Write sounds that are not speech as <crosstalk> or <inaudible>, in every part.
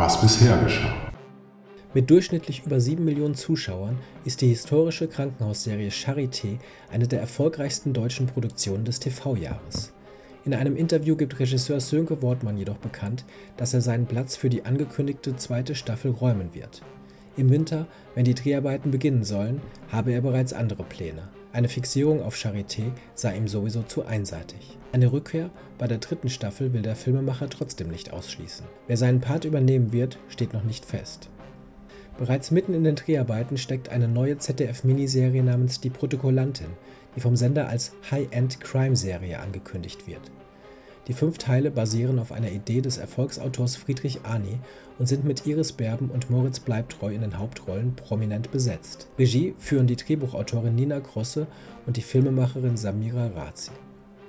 was bisher geschah. Mit durchschnittlich über 7 Millionen Zuschauern ist die historische Krankenhausserie Charité eine der erfolgreichsten deutschen Produktionen des TV-Jahres. In einem Interview gibt Regisseur Sönke Wortmann jedoch bekannt, dass er seinen Platz für die angekündigte zweite Staffel räumen wird. Im Winter, wenn die Dreharbeiten beginnen sollen, habe er bereits andere Pläne. Eine Fixierung auf Charité sei ihm sowieso zu einseitig. Eine Rückkehr bei der dritten Staffel will der Filmemacher trotzdem nicht ausschließen. Wer seinen Part übernehmen wird, steht noch nicht fest. Bereits mitten in den Dreharbeiten steckt eine neue ZDF-Miniserie namens Die Protokollantin, die vom Sender als High-End-Crime-Serie angekündigt wird. Die fünf Teile basieren auf einer Idee des Erfolgsautors Friedrich Arni und sind mit Iris Berben und Moritz Bleibtreu in den Hauptrollen prominent besetzt. Regie führen die Drehbuchautorin Nina Grosse und die Filmemacherin Samira Razi.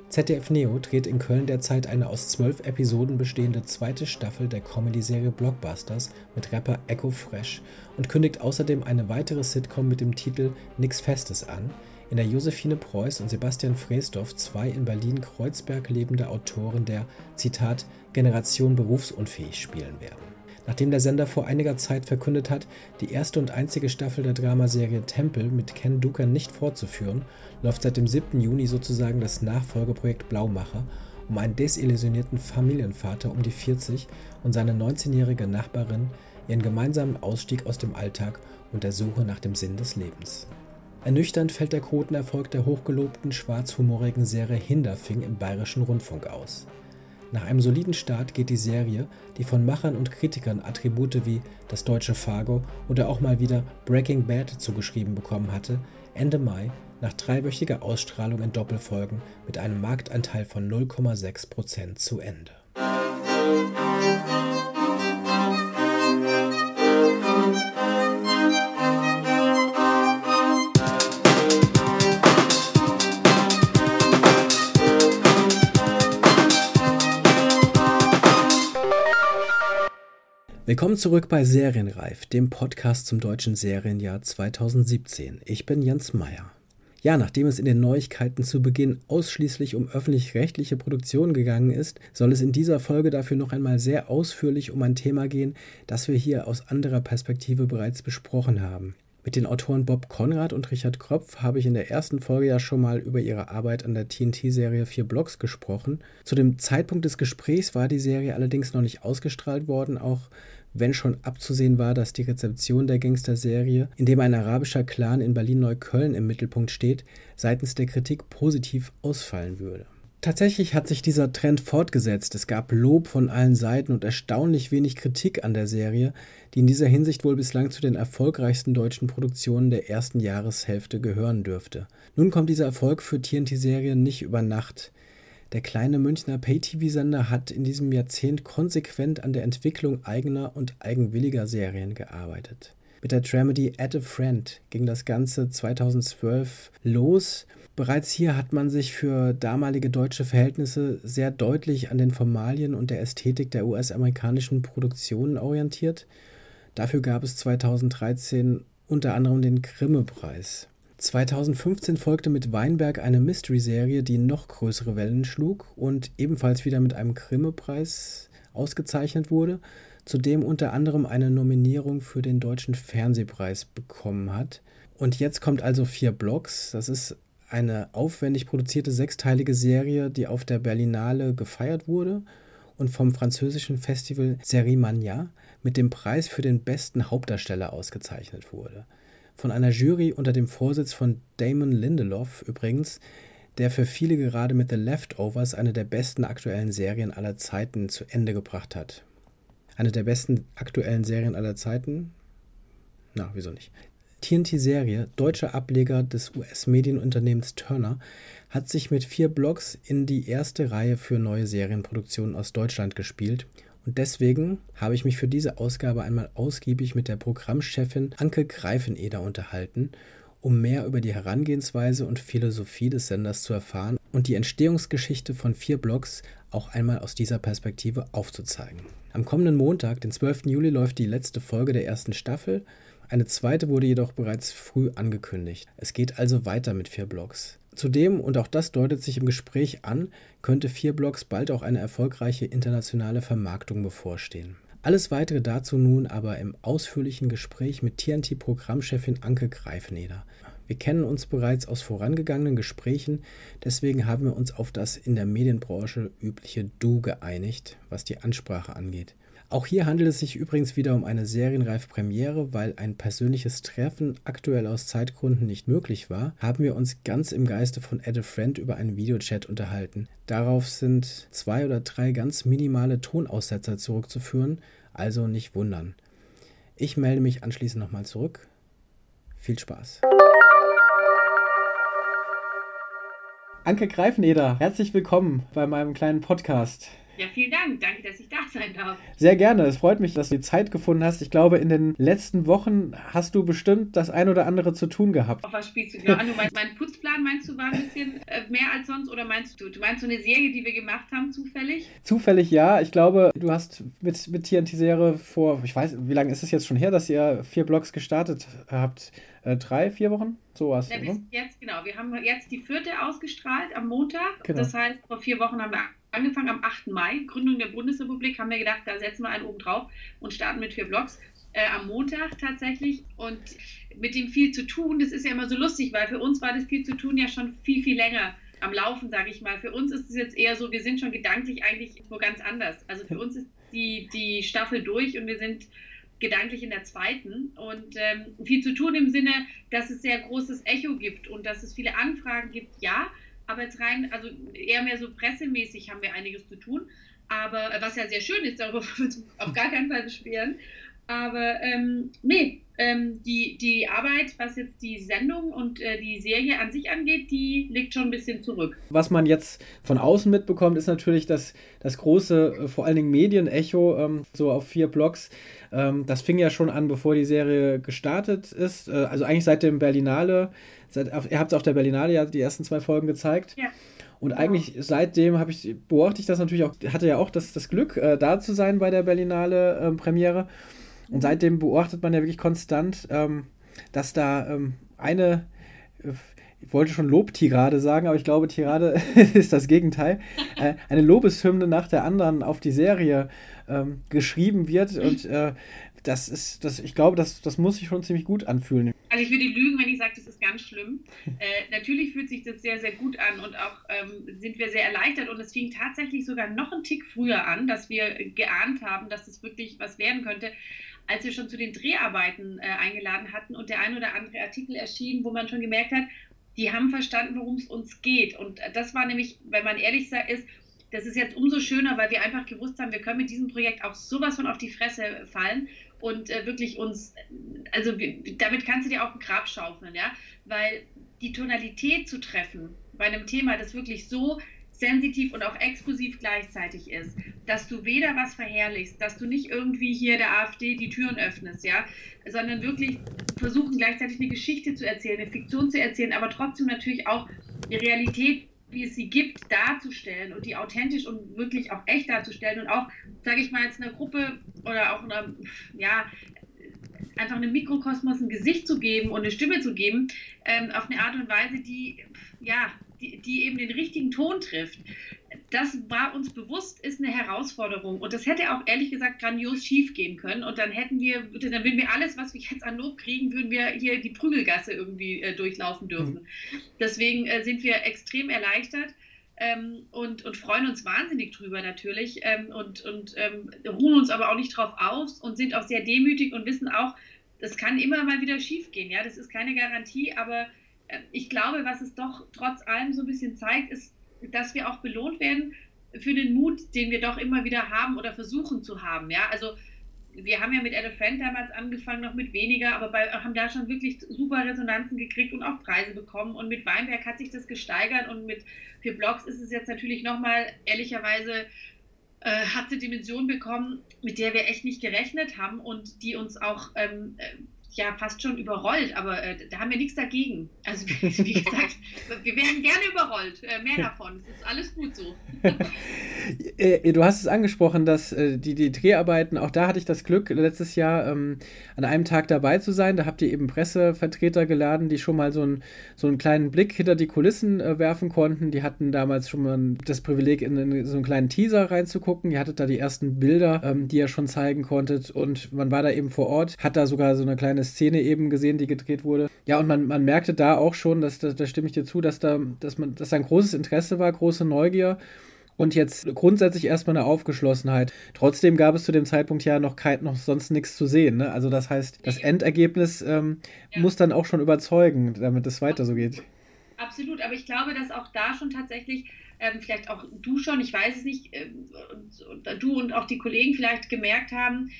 ZDF Neo dreht in Köln derzeit eine aus zwölf Episoden bestehende zweite Staffel der Comedy-Serie Blockbusters mit Rapper Echo Fresh und kündigt außerdem eine weitere Sitcom mit dem Titel Nix Festes an, in der Josephine Preuß und Sebastian Freesdorf zwei in Berlin-Kreuzberg lebende Autoren der Zitat Generation berufsunfähig spielen werden. Nachdem der Sender vor einiger Zeit verkündet hat, die erste und einzige Staffel der Dramaserie Tempel mit Ken Duker nicht fortzuführen, läuft seit dem 7. Juni sozusagen das Nachfolgeprojekt Blaumacher um einen desillusionierten Familienvater um die 40 und seine 19-jährige Nachbarin ihren gemeinsamen Ausstieg aus dem Alltag und der Suche nach dem Sinn des Lebens. Ernüchternd fällt der Quotenerfolg der hochgelobten schwarzhumorigen Serie Hinderfing im Bayerischen Rundfunk aus. Nach einem soliden Start geht die Serie, die von Machern und Kritikern Attribute wie das deutsche Fargo oder auch mal wieder Breaking Bad zugeschrieben bekommen hatte, Ende Mai nach dreiwöchiger Ausstrahlung in Doppelfolgen mit einem Marktanteil von 0,6% zu Ende. Willkommen zurück bei Serienreif, dem Podcast zum deutschen Serienjahr 2017. Ich bin Jens Meyer. Ja, nachdem es in den Neuigkeiten zu Beginn ausschließlich um öffentlich-rechtliche Produktionen gegangen ist, soll es in dieser Folge dafür noch einmal sehr ausführlich um ein Thema gehen, das wir hier aus anderer Perspektive bereits besprochen haben. Mit den Autoren Bob Konrad und Richard Kropf habe ich in der ersten Folge ja schon mal über ihre Arbeit an der TNT-Serie Vier Blocks gesprochen. Zu dem Zeitpunkt des Gesprächs war die Serie allerdings noch nicht ausgestrahlt worden, auch wenn schon abzusehen war, dass die Rezeption der Gangster-Serie, in dem ein arabischer Clan in Berlin-Neukölln im Mittelpunkt steht, seitens der Kritik positiv ausfallen würde. Tatsächlich hat sich dieser Trend fortgesetzt. Es gab Lob von allen Seiten und erstaunlich wenig Kritik an der Serie, die in dieser Hinsicht wohl bislang zu den erfolgreichsten deutschen Produktionen der ersten Jahreshälfte gehören dürfte. Nun kommt dieser Erfolg für TNT-Serien nicht über Nacht. Der kleine Münchner Pay-TV-Sender hat in diesem Jahrzehnt konsequent an der Entwicklung eigener und eigenwilliger Serien gearbeitet. Mit der Dramedy Add a Friend ging das Ganze 2012 los. Bereits hier hat man sich für damalige deutsche Verhältnisse sehr deutlich an den Formalien und der Ästhetik der US-amerikanischen Produktionen orientiert. Dafür gab es 2013 unter anderem den Grimme-Preis. 2015 folgte mit Weinberg eine Mystery-Serie, die noch größere Wellen schlug und ebenfalls wieder mit einem Grimme-Preis ausgezeichnet wurde, zudem unter anderem eine Nominierung für den Deutschen Fernsehpreis bekommen hat. Und jetzt kommt also vier Blocks. Das ist eine aufwendig produzierte sechsteilige Serie, die auf der Berlinale gefeiert wurde und vom französischen Festival Serie Mania mit dem Preis für den besten Hauptdarsteller ausgezeichnet wurde von einer Jury unter dem Vorsitz von Damon Lindelof übrigens, der für viele gerade mit The Leftovers eine der besten aktuellen Serien aller Zeiten zu Ende gebracht hat. Eine der besten aktuellen Serien aller Zeiten? Na, wieso nicht? TNT-Serie, deutscher Ableger des US-Medienunternehmens Turner, hat sich mit vier Blogs in die erste Reihe für neue Serienproduktionen aus Deutschland gespielt und deswegen habe ich mich für diese Ausgabe einmal ausgiebig mit der Programmchefin Anke Greifeneder unterhalten, um mehr über die Herangehensweise und Philosophie des Senders zu erfahren und die Entstehungsgeschichte von vier Blogs auch einmal aus dieser Perspektive aufzuzeigen. Am kommenden Montag, den 12. Juli, läuft die letzte Folge der ersten Staffel. Eine zweite wurde jedoch bereits früh angekündigt. Es geht also weiter mit vier Blogs. Zudem, und auch das deutet sich im Gespräch an, könnte vier Blocks bald auch eine erfolgreiche internationale Vermarktung bevorstehen. Alles weitere dazu nun aber im ausführlichen Gespräch mit TNT-Programmchefin Anke Greifneder. Wir kennen uns bereits aus vorangegangenen Gesprächen, deswegen haben wir uns auf das in der Medienbranche übliche Du geeinigt, was die Ansprache angeht. Auch hier handelt es sich übrigens wieder um eine serienreife Premiere, weil ein persönliches Treffen aktuell aus Zeitgründen nicht möglich war, haben wir uns ganz im Geiste von Add a Friend über einen Videochat unterhalten. Darauf sind zwei oder drei ganz minimale Tonaussetzer zurückzuführen, also nicht wundern. Ich melde mich anschließend nochmal zurück. Viel Spaß. Anke Greifneder, herzlich willkommen bei meinem kleinen Podcast. Ja, vielen Dank. Danke, dass ich da sein darf. Sehr gerne. Es freut mich, dass du die Zeit gefunden hast. Ich glaube, in den letzten Wochen hast du bestimmt das ein oder andere zu tun gehabt. Auf was spielst du genau an? <laughs> Du meinst, mein Putzplan meinst du war ein bisschen äh, mehr als sonst oder meinst du, du meinst so eine Serie, die wir gemacht haben, zufällig? Zufällig ja. Ich glaube, du hast mit, mit TNT-Serie vor, ich weiß, wie lange ist es jetzt schon her, dass ihr vier Blogs gestartet habt? Äh, drei, vier Wochen? So was. Ja, bis jetzt, genau. Wir haben jetzt die vierte ausgestrahlt am Montag. Genau. Das heißt, vor vier Wochen haben wir angefangen am 8. Mai, Gründung der Bundesrepublik, haben wir gedacht, da setzen wir einen oben drauf und starten mit vier Blogs. Äh, am Montag tatsächlich und mit dem viel zu tun, das ist ja immer so lustig, weil für uns war das viel zu tun ja schon viel, viel länger am Laufen, sage ich mal. Für uns ist es jetzt eher so, wir sind schon gedanklich eigentlich nur ganz anders. Also für uns ist die, die Staffel durch und wir sind gedanklich in der zweiten und ähm, viel zu tun im Sinne, dass es sehr großes Echo gibt und dass es viele Anfragen gibt, ja, aber jetzt rein, also eher mehr so pressemäßig haben wir einiges zu tun. Aber äh, was ja sehr schön ist, darüber <laughs> wollen wir uns auf gar keinen Fall beschweren. Aber ähm, nee, ähm, die, die Arbeit, was jetzt die Sendung und äh, die Serie an sich angeht, die liegt schon ein bisschen zurück. Was man jetzt von außen mitbekommt, ist natürlich das, das große, äh, vor allen Dingen Medienecho, ähm, so auf vier Blogs. Ähm, das fing ja schon an, bevor die Serie gestartet ist. Äh, also eigentlich seit dem Berlinale Seit, ihr habt es auf der Berlinale ja die ersten zwei Folgen gezeigt. Ja. Und genau. eigentlich seitdem habe ich, beobachte ich das natürlich auch, hatte ja auch das, das Glück, äh, da zu sein bei der Berlinale ähm, Premiere. Und mhm. seitdem beobachtet man ja wirklich konstant, ähm, dass da ähm, eine, äh, ich wollte schon Lobtirade sagen, aber ich glaube, Tirade <laughs> ist das Gegenteil, äh, eine Lobeshymne nach der anderen auf die Serie ähm, geschrieben wird. Und äh, das ist, das, ich glaube, das, das muss sich schon ziemlich gut anfühlen. Also ich würde lügen, wenn ich sage, das ist ganz schlimm. Äh, natürlich fühlt sich das sehr, sehr gut an und auch ähm, sind wir sehr erleichtert und es fing tatsächlich sogar noch einen Tick früher an, dass wir geahnt haben, dass das wirklich was werden könnte, als wir schon zu den Dreharbeiten äh, eingeladen hatten und der ein oder andere Artikel erschien, wo man schon gemerkt hat, die haben verstanden, worum es uns geht. Und das war nämlich, wenn man ehrlich ist, das ist jetzt umso schöner, weil wir einfach gewusst haben, wir können mit diesem Projekt auch sowas von auf die Fresse fallen und äh, wirklich uns, also damit kannst du dir auch ein Grab schaufeln, ja, weil die Tonalität zu treffen bei einem Thema, das wirklich so sensitiv und auch exklusiv gleichzeitig ist, dass du weder was verherrlichst, dass du nicht irgendwie hier der AfD die Türen öffnest, ja, sondern wirklich versuchen gleichzeitig eine Geschichte zu erzählen, eine Fiktion zu erzählen, aber trotzdem natürlich auch die Realität wie es sie gibt, darzustellen und die authentisch und wirklich auch echt darzustellen und auch, sage ich mal, jetzt einer Gruppe oder auch einer, ja, einfach einem Mikrokosmos ein Gesicht zu geben und eine Stimme zu geben, ähm, auf eine Art und Weise, die, ja, die, die eben den richtigen Ton trifft das war uns bewusst, ist eine Herausforderung. Und das hätte auch ehrlich gesagt grandios schief gehen können. Und dann hätten wir, dann würden wir alles, was wir jetzt an Lob kriegen, würden wir hier die Prügelgasse irgendwie äh, durchlaufen dürfen. Mhm. Deswegen äh, sind wir extrem erleichtert. Ähm, und, und freuen uns wahnsinnig drüber natürlich ähm, und, und ähm, ruhen uns aber auch nicht drauf aus und sind auch sehr demütig und wissen auch, das kann immer mal wieder schief gehen. Ja, das ist keine Garantie, aber ich glaube, was es doch trotz allem so ein bisschen zeigt, ist, dass wir auch belohnt werden für den Mut, den wir doch immer wieder haben oder versuchen zu haben. Ja, also wir haben ja mit Elephant damals angefangen, noch mit weniger, aber bei, haben da schon wirklich super Resonanzen gekriegt und auch Preise bekommen. Und mit Weinberg hat sich das gesteigert und mit für Blogs ist es jetzt natürlich nochmal, ehrlicherweise, äh, hat eine Dimension bekommen, mit der wir echt nicht gerechnet haben und die uns auch ähm, ja fast schon überrollt, aber äh, da haben wir nichts dagegen. Also wie gesagt, <laughs> wir werden gerne überrollt, äh, mehr davon. Es ist alles gut so. <laughs> Äh, du hast es angesprochen, dass äh, die, die Dreharbeiten, auch da hatte ich das Glück, letztes Jahr ähm, an einem Tag dabei zu sein. Da habt ihr eben Pressevertreter geladen, die schon mal so, ein, so einen kleinen Blick hinter die Kulissen äh, werfen konnten. Die hatten damals schon mal das Privileg, in, in, so einen kleinen Teaser reinzugucken. Ihr hattet da die ersten Bilder, ähm, die ihr schon zeigen konntet und man war da eben vor Ort, hat da sogar so eine kleine Szene eben gesehen, die gedreht wurde. Ja, und man, man merkte da auch schon, dass, da, da stimme ich dir zu, dass da, dass man, dass da ein großes Interesse war, große Neugier und jetzt grundsätzlich erstmal eine Aufgeschlossenheit. Trotzdem gab es zu dem Zeitpunkt ja noch, kein, noch sonst nichts zu sehen. Ne? Also das heißt, das Endergebnis ähm, ja. muss dann auch schon überzeugen, damit es weiter so geht. Absolut, aber ich glaube, dass auch da schon tatsächlich, ähm, vielleicht auch du schon, ich weiß es nicht, äh, und, du und auch die Kollegen vielleicht gemerkt haben,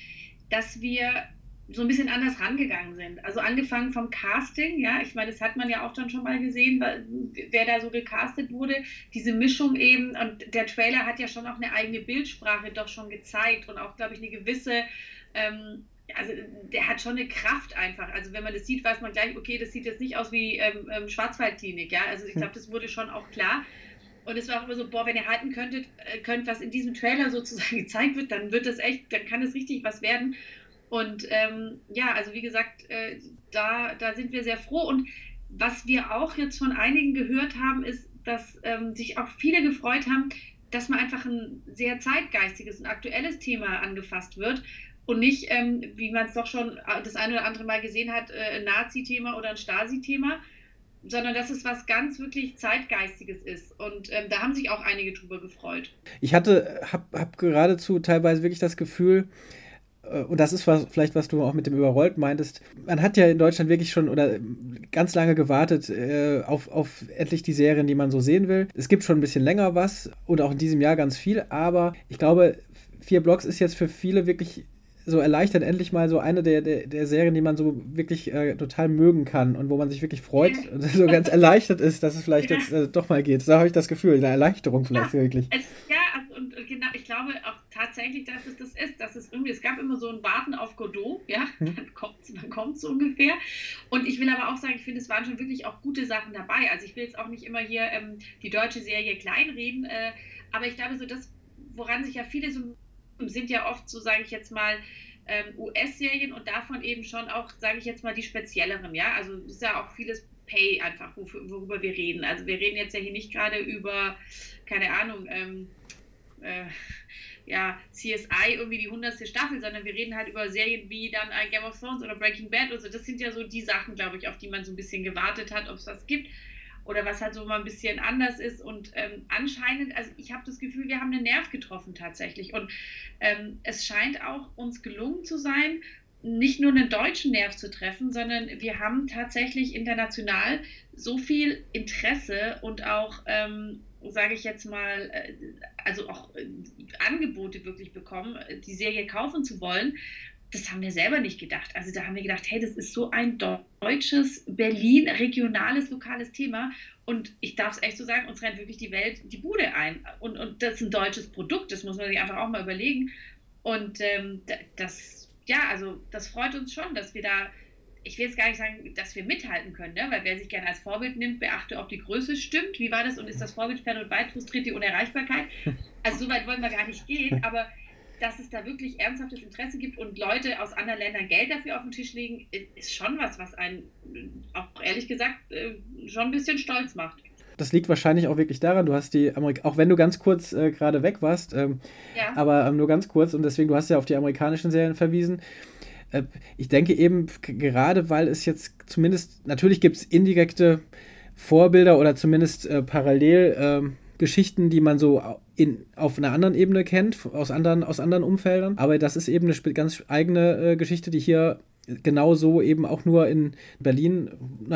dass wir so ein bisschen anders rangegangen sind. Also angefangen vom Casting, ja, ich meine, das hat man ja auch dann schon mal gesehen, wer da so gecastet wurde, diese Mischung eben und der Trailer hat ja schon auch eine eigene Bildsprache doch schon gezeigt und auch, glaube ich, eine gewisse, ähm, also der hat schon eine Kraft einfach. Also wenn man das sieht, weiß man gleich, okay, das sieht jetzt nicht aus wie ähm, ähm Schwarzwaldklinik, ja, also ich hm. glaube, das wurde schon auch klar. Und es war auch immer so, boah, wenn ihr halten könntet, äh, könnt, was in diesem Trailer sozusagen <laughs> gezeigt wird, dann wird das echt, dann kann es richtig was werden. Und ähm, ja, also wie gesagt, äh, da, da sind wir sehr froh. Und was wir auch jetzt von einigen gehört haben, ist, dass ähm, sich auch viele gefreut haben, dass mal einfach ein sehr zeitgeistiges, ein aktuelles Thema angefasst wird und nicht, ähm, wie man es doch schon das eine oder andere Mal gesehen hat, äh, ein Nazi-Thema oder ein Stasi-Thema, sondern dass es was ganz wirklich zeitgeistiges ist. Und ähm, da haben sich auch einige drüber gefreut. Ich hatte, habe hab geradezu teilweise wirklich das Gefühl, und das ist was, vielleicht, was du auch mit dem Überrollt meintest. Man hat ja in Deutschland wirklich schon oder ganz lange gewartet äh, auf, auf endlich die Serien, die man so sehen will. Es gibt schon ein bisschen länger was und auch in diesem Jahr ganz viel, aber ich glaube, vier Blocks ist jetzt für viele wirklich so erleichtert endlich mal so eine der, der, der Serien, die man so wirklich äh, total mögen kann und wo man sich wirklich freut und so ganz erleichtert ist, dass es vielleicht ja. jetzt äh, doch mal geht. Da habe ich das Gefühl, eine Erleichterung vielleicht ja, wirklich. Es, ja, und genau, ich glaube auch tatsächlich, dass es das ist, dass es irgendwie, es gab immer so ein Warten auf Godot, ja, hm. dann kommt es dann kommt's ungefähr. Und ich will aber auch sagen, ich finde, es waren schon wirklich auch gute Sachen dabei. Also ich will jetzt auch nicht immer hier ähm, die deutsche Serie kleinreden, äh, aber ich glaube so, das, woran sich ja viele so sind ja oft, so sage ich jetzt mal, ähm, US-Serien und davon eben schon auch, sage ich jetzt mal, die spezielleren, ja. Also ist ja auch vieles Pay einfach, worüber wir reden. Also wir reden jetzt ja hier nicht gerade über, keine Ahnung, ähm, äh, ja, CSI irgendwie die hundertste Staffel, sondern wir reden halt über Serien wie dann ein Game of Thrones oder Breaking Bad. Also das sind ja so die Sachen, glaube ich, auf die man so ein bisschen gewartet hat, ob es was gibt oder was halt so mal ein bisschen anders ist. Und ähm, anscheinend, also ich habe das Gefühl, wir haben einen Nerv getroffen tatsächlich. Und ähm, es scheint auch uns gelungen zu sein, nicht nur einen deutschen Nerv zu treffen, sondern wir haben tatsächlich international so viel Interesse und auch, ähm, sage ich jetzt mal, äh, also auch äh, Angebote wirklich bekommen, die Serie kaufen zu wollen, das haben wir selber nicht gedacht. Also da haben wir gedacht, hey, das ist so ein deutsches, Berlin, regionales, lokales Thema. Und ich darf es echt so sagen, uns rennt wirklich die Welt die Bude ein. Und, und das ist ein deutsches Produkt, das muss man sich einfach auch mal überlegen. Und ähm, das, ja, also das freut uns schon, dass wir da, ich will jetzt gar nicht sagen, dass wir mithalten können, ne? weil wer sich gerne als Vorbild nimmt, beachte, ob die Größe stimmt. Wie war das? Und ist das Vorbild fern und weit frustriert die Unerreichbarkeit? <laughs> Also so weit wollen wir gar nicht gehen, aber dass es da wirklich ernsthaftes Interesse gibt und Leute aus anderen Ländern Geld dafür auf den Tisch legen, ist schon was, was einen auch ehrlich gesagt äh, schon ein bisschen stolz macht. Das liegt wahrscheinlich auch wirklich daran, du hast die Amerik auch wenn du ganz kurz äh, gerade weg warst, ähm, ja. aber ähm, nur ganz kurz und deswegen, du hast ja auf die amerikanischen Serien verwiesen. Äh, ich denke eben, gerade weil es jetzt zumindest, natürlich gibt es indirekte Vorbilder oder zumindest äh, parallel ähm, Geschichten, die man so in, auf einer anderen Ebene kennt, aus anderen, aus anderen Umfeldern. Aber das ist eben eine ganz eigene äh, Geschichte, die hier genauso eben auch nur in Berlin,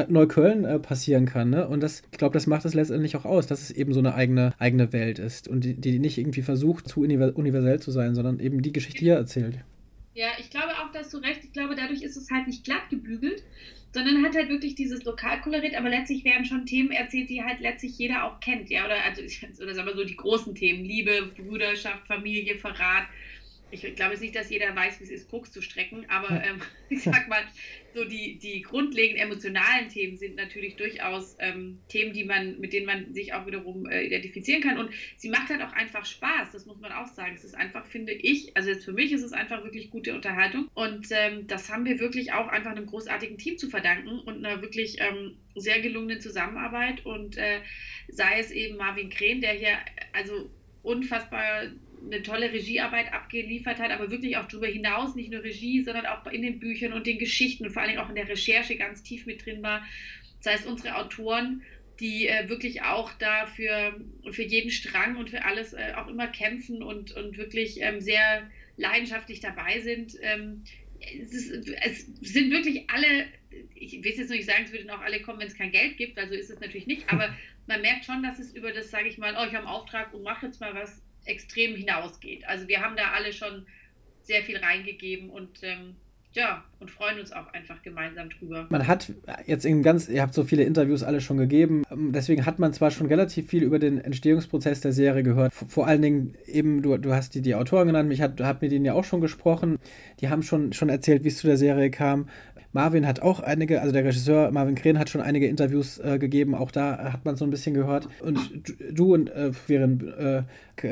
Neukölln äh, passieren kann. Ne? Und das, ich glaube, das macht es letztendlich auch aus, dass es eben so eine eigene, eigene Welt ist und die, die nicht irgendwie versucht, zu universell zu sein, sondern eben die Geschichte hier erzählt. Ja, ich glaube auch, dass du recht. Ich glaube, dadurch ist es halt nicht glatt gebügelt, sondern hat halt wirklich dieses Lokalkolorit, aber letztlich werden schon Themen erzählt, die halt letztlich jeder auch kennt, ja, oder, also, <laughs> oder sagen wir so die großen Themen, Liebe, Brüderschaft, Familie, Verrat, ich glaube nicht, dass jeder weiß, wie es ist, Koks zu strecken, aber ähm, <laughs> ich sag mal, so die, die grundlegend emotionalen Themen sind natürlich durchaus ähm, Themen, die man, mit denen man sich auch wiederum äh, identifizieren kann. Und sie macht halt auch einfach Spaß, das muss man auch sagen. Es ist einfach, finde ich, also jetzt für mich ist es einfach wirklich gute Unterhaltung. Und ähm, das haben wir wirklich auch einfach einem großartigen Team zu verdanken und einer wirklich ähm, sehr gelungenen Zusammenarbeit. Und äh, sei es eben Marvin Kren, der hier also unfassbar eine tolle Regiearbeit abgeliefert hat, aber wirklich auch darüber hinaus, nicht nur Regie, sondern auch in den Büchern und den Geschichten und vor allem auch in der Recherche ganz tief mit drin war. Das heißt, unsere Autoren, die äh, wirklich auch da für, für jeden Strang und für alles äh, auch immer kämpfen und, und wirklich ähm, sehr leidenschaftlich dabei sind. Ähm, es, ist, es, sind wirklich alle, ich will jetzt nicht sagen, es würden auch alle kommen, wenn es kein Geld gibt, also ist es natürlich nicht, aber <laughs> man merkt schon, dass es über das, sage ich mal, oh, ich habe einen Auftrag und mache jetzt mal was, extrem hinausgeht. Also wir haben da alle schon sehr viel reingegeben und ähm, ja, und freuen uns auch einfach gemeinsam drüber. Man hat jetzt in ganz, ihr habt so viele Interviews alle schon gegeben, deswegen hat man zwar schon relativ viel über den Entstehungsprozess der Serie gehört. Vor allen Dingen eben, du, du hast die, die Autoren genannt, ich habe hab mit denen ja auch schon gesprochen. Die haben schon, schon erzählt, wie es zu der Serie kam. Marvin hat auch einige, also der Regisseur Marvin Kren hat schon einige Interviews äh, gegeben, auch da hat man so ein bisschen gehört. Und du und äh, Viren äh,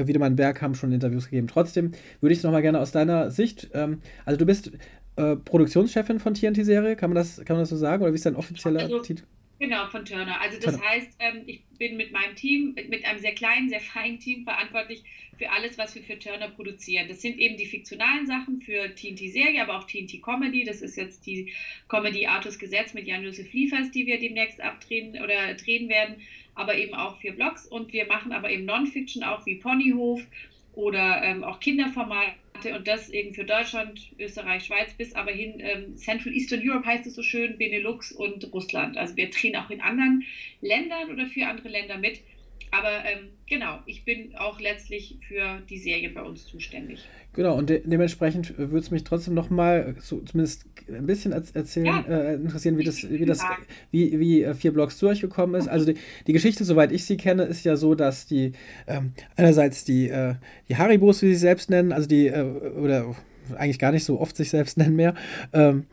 Wiedemann Berg haben schon Interviews gegeben. Trotzdem würde ich es nochmal gerne aus deiner Sicht, ähm, also du bist äh, Produktionschefin von TNT-Serie, kann man das, kann man das so sagen? Oder wie ist dein offizieller also, Titel? Genau, von Turner. Also das Turner. heißt, ähm, ich bin mit meinem Team, mit einem sehr kleinen, sehr feinen Team verantwortlich für alles, was wir für Turner produzieren. Das sind eben die fiktionalen Sachen für TNT-Serie, aber auch TNT-Comedy. Das ist jetzt die Comedy Artus Gesetz mit Jan-Josef Liefers, die wir demnächst abdrehen oder drehen werden, aber eben auch für Blogs. Und wir machen aber eben Non-Fiction auch wie Ponyhof oder ähm, auch Kinderformate und das eben für Deutschland, Österreich, Schweiz bis aber hin ähm, Central Eastern Europe heißt es so schön, Benelux und Russland. Also wir drehen auch in anderen Ländern oder für andere Länder mit. Aber ähm, genau, ich bin auch letztlich für die Serie bei uns zuständig. Genau, und de dementsprechend würde es mich trotzdem noch mal so zumindest ein bisschen erzählen, ja. äh, interessieren, wie das, wie das, wie, wie äh, vier Blogs zu euch gekommen ist. Also die, die Geschichte, soweit ich sie kenne, ist ja so, dass die ähm, einerseits die, äh, die Haribos, wie sie selbst nennen, also die, äh, oder eigentlich gar nicht so oft sich selbst <laughs> nennen mehr, ähm,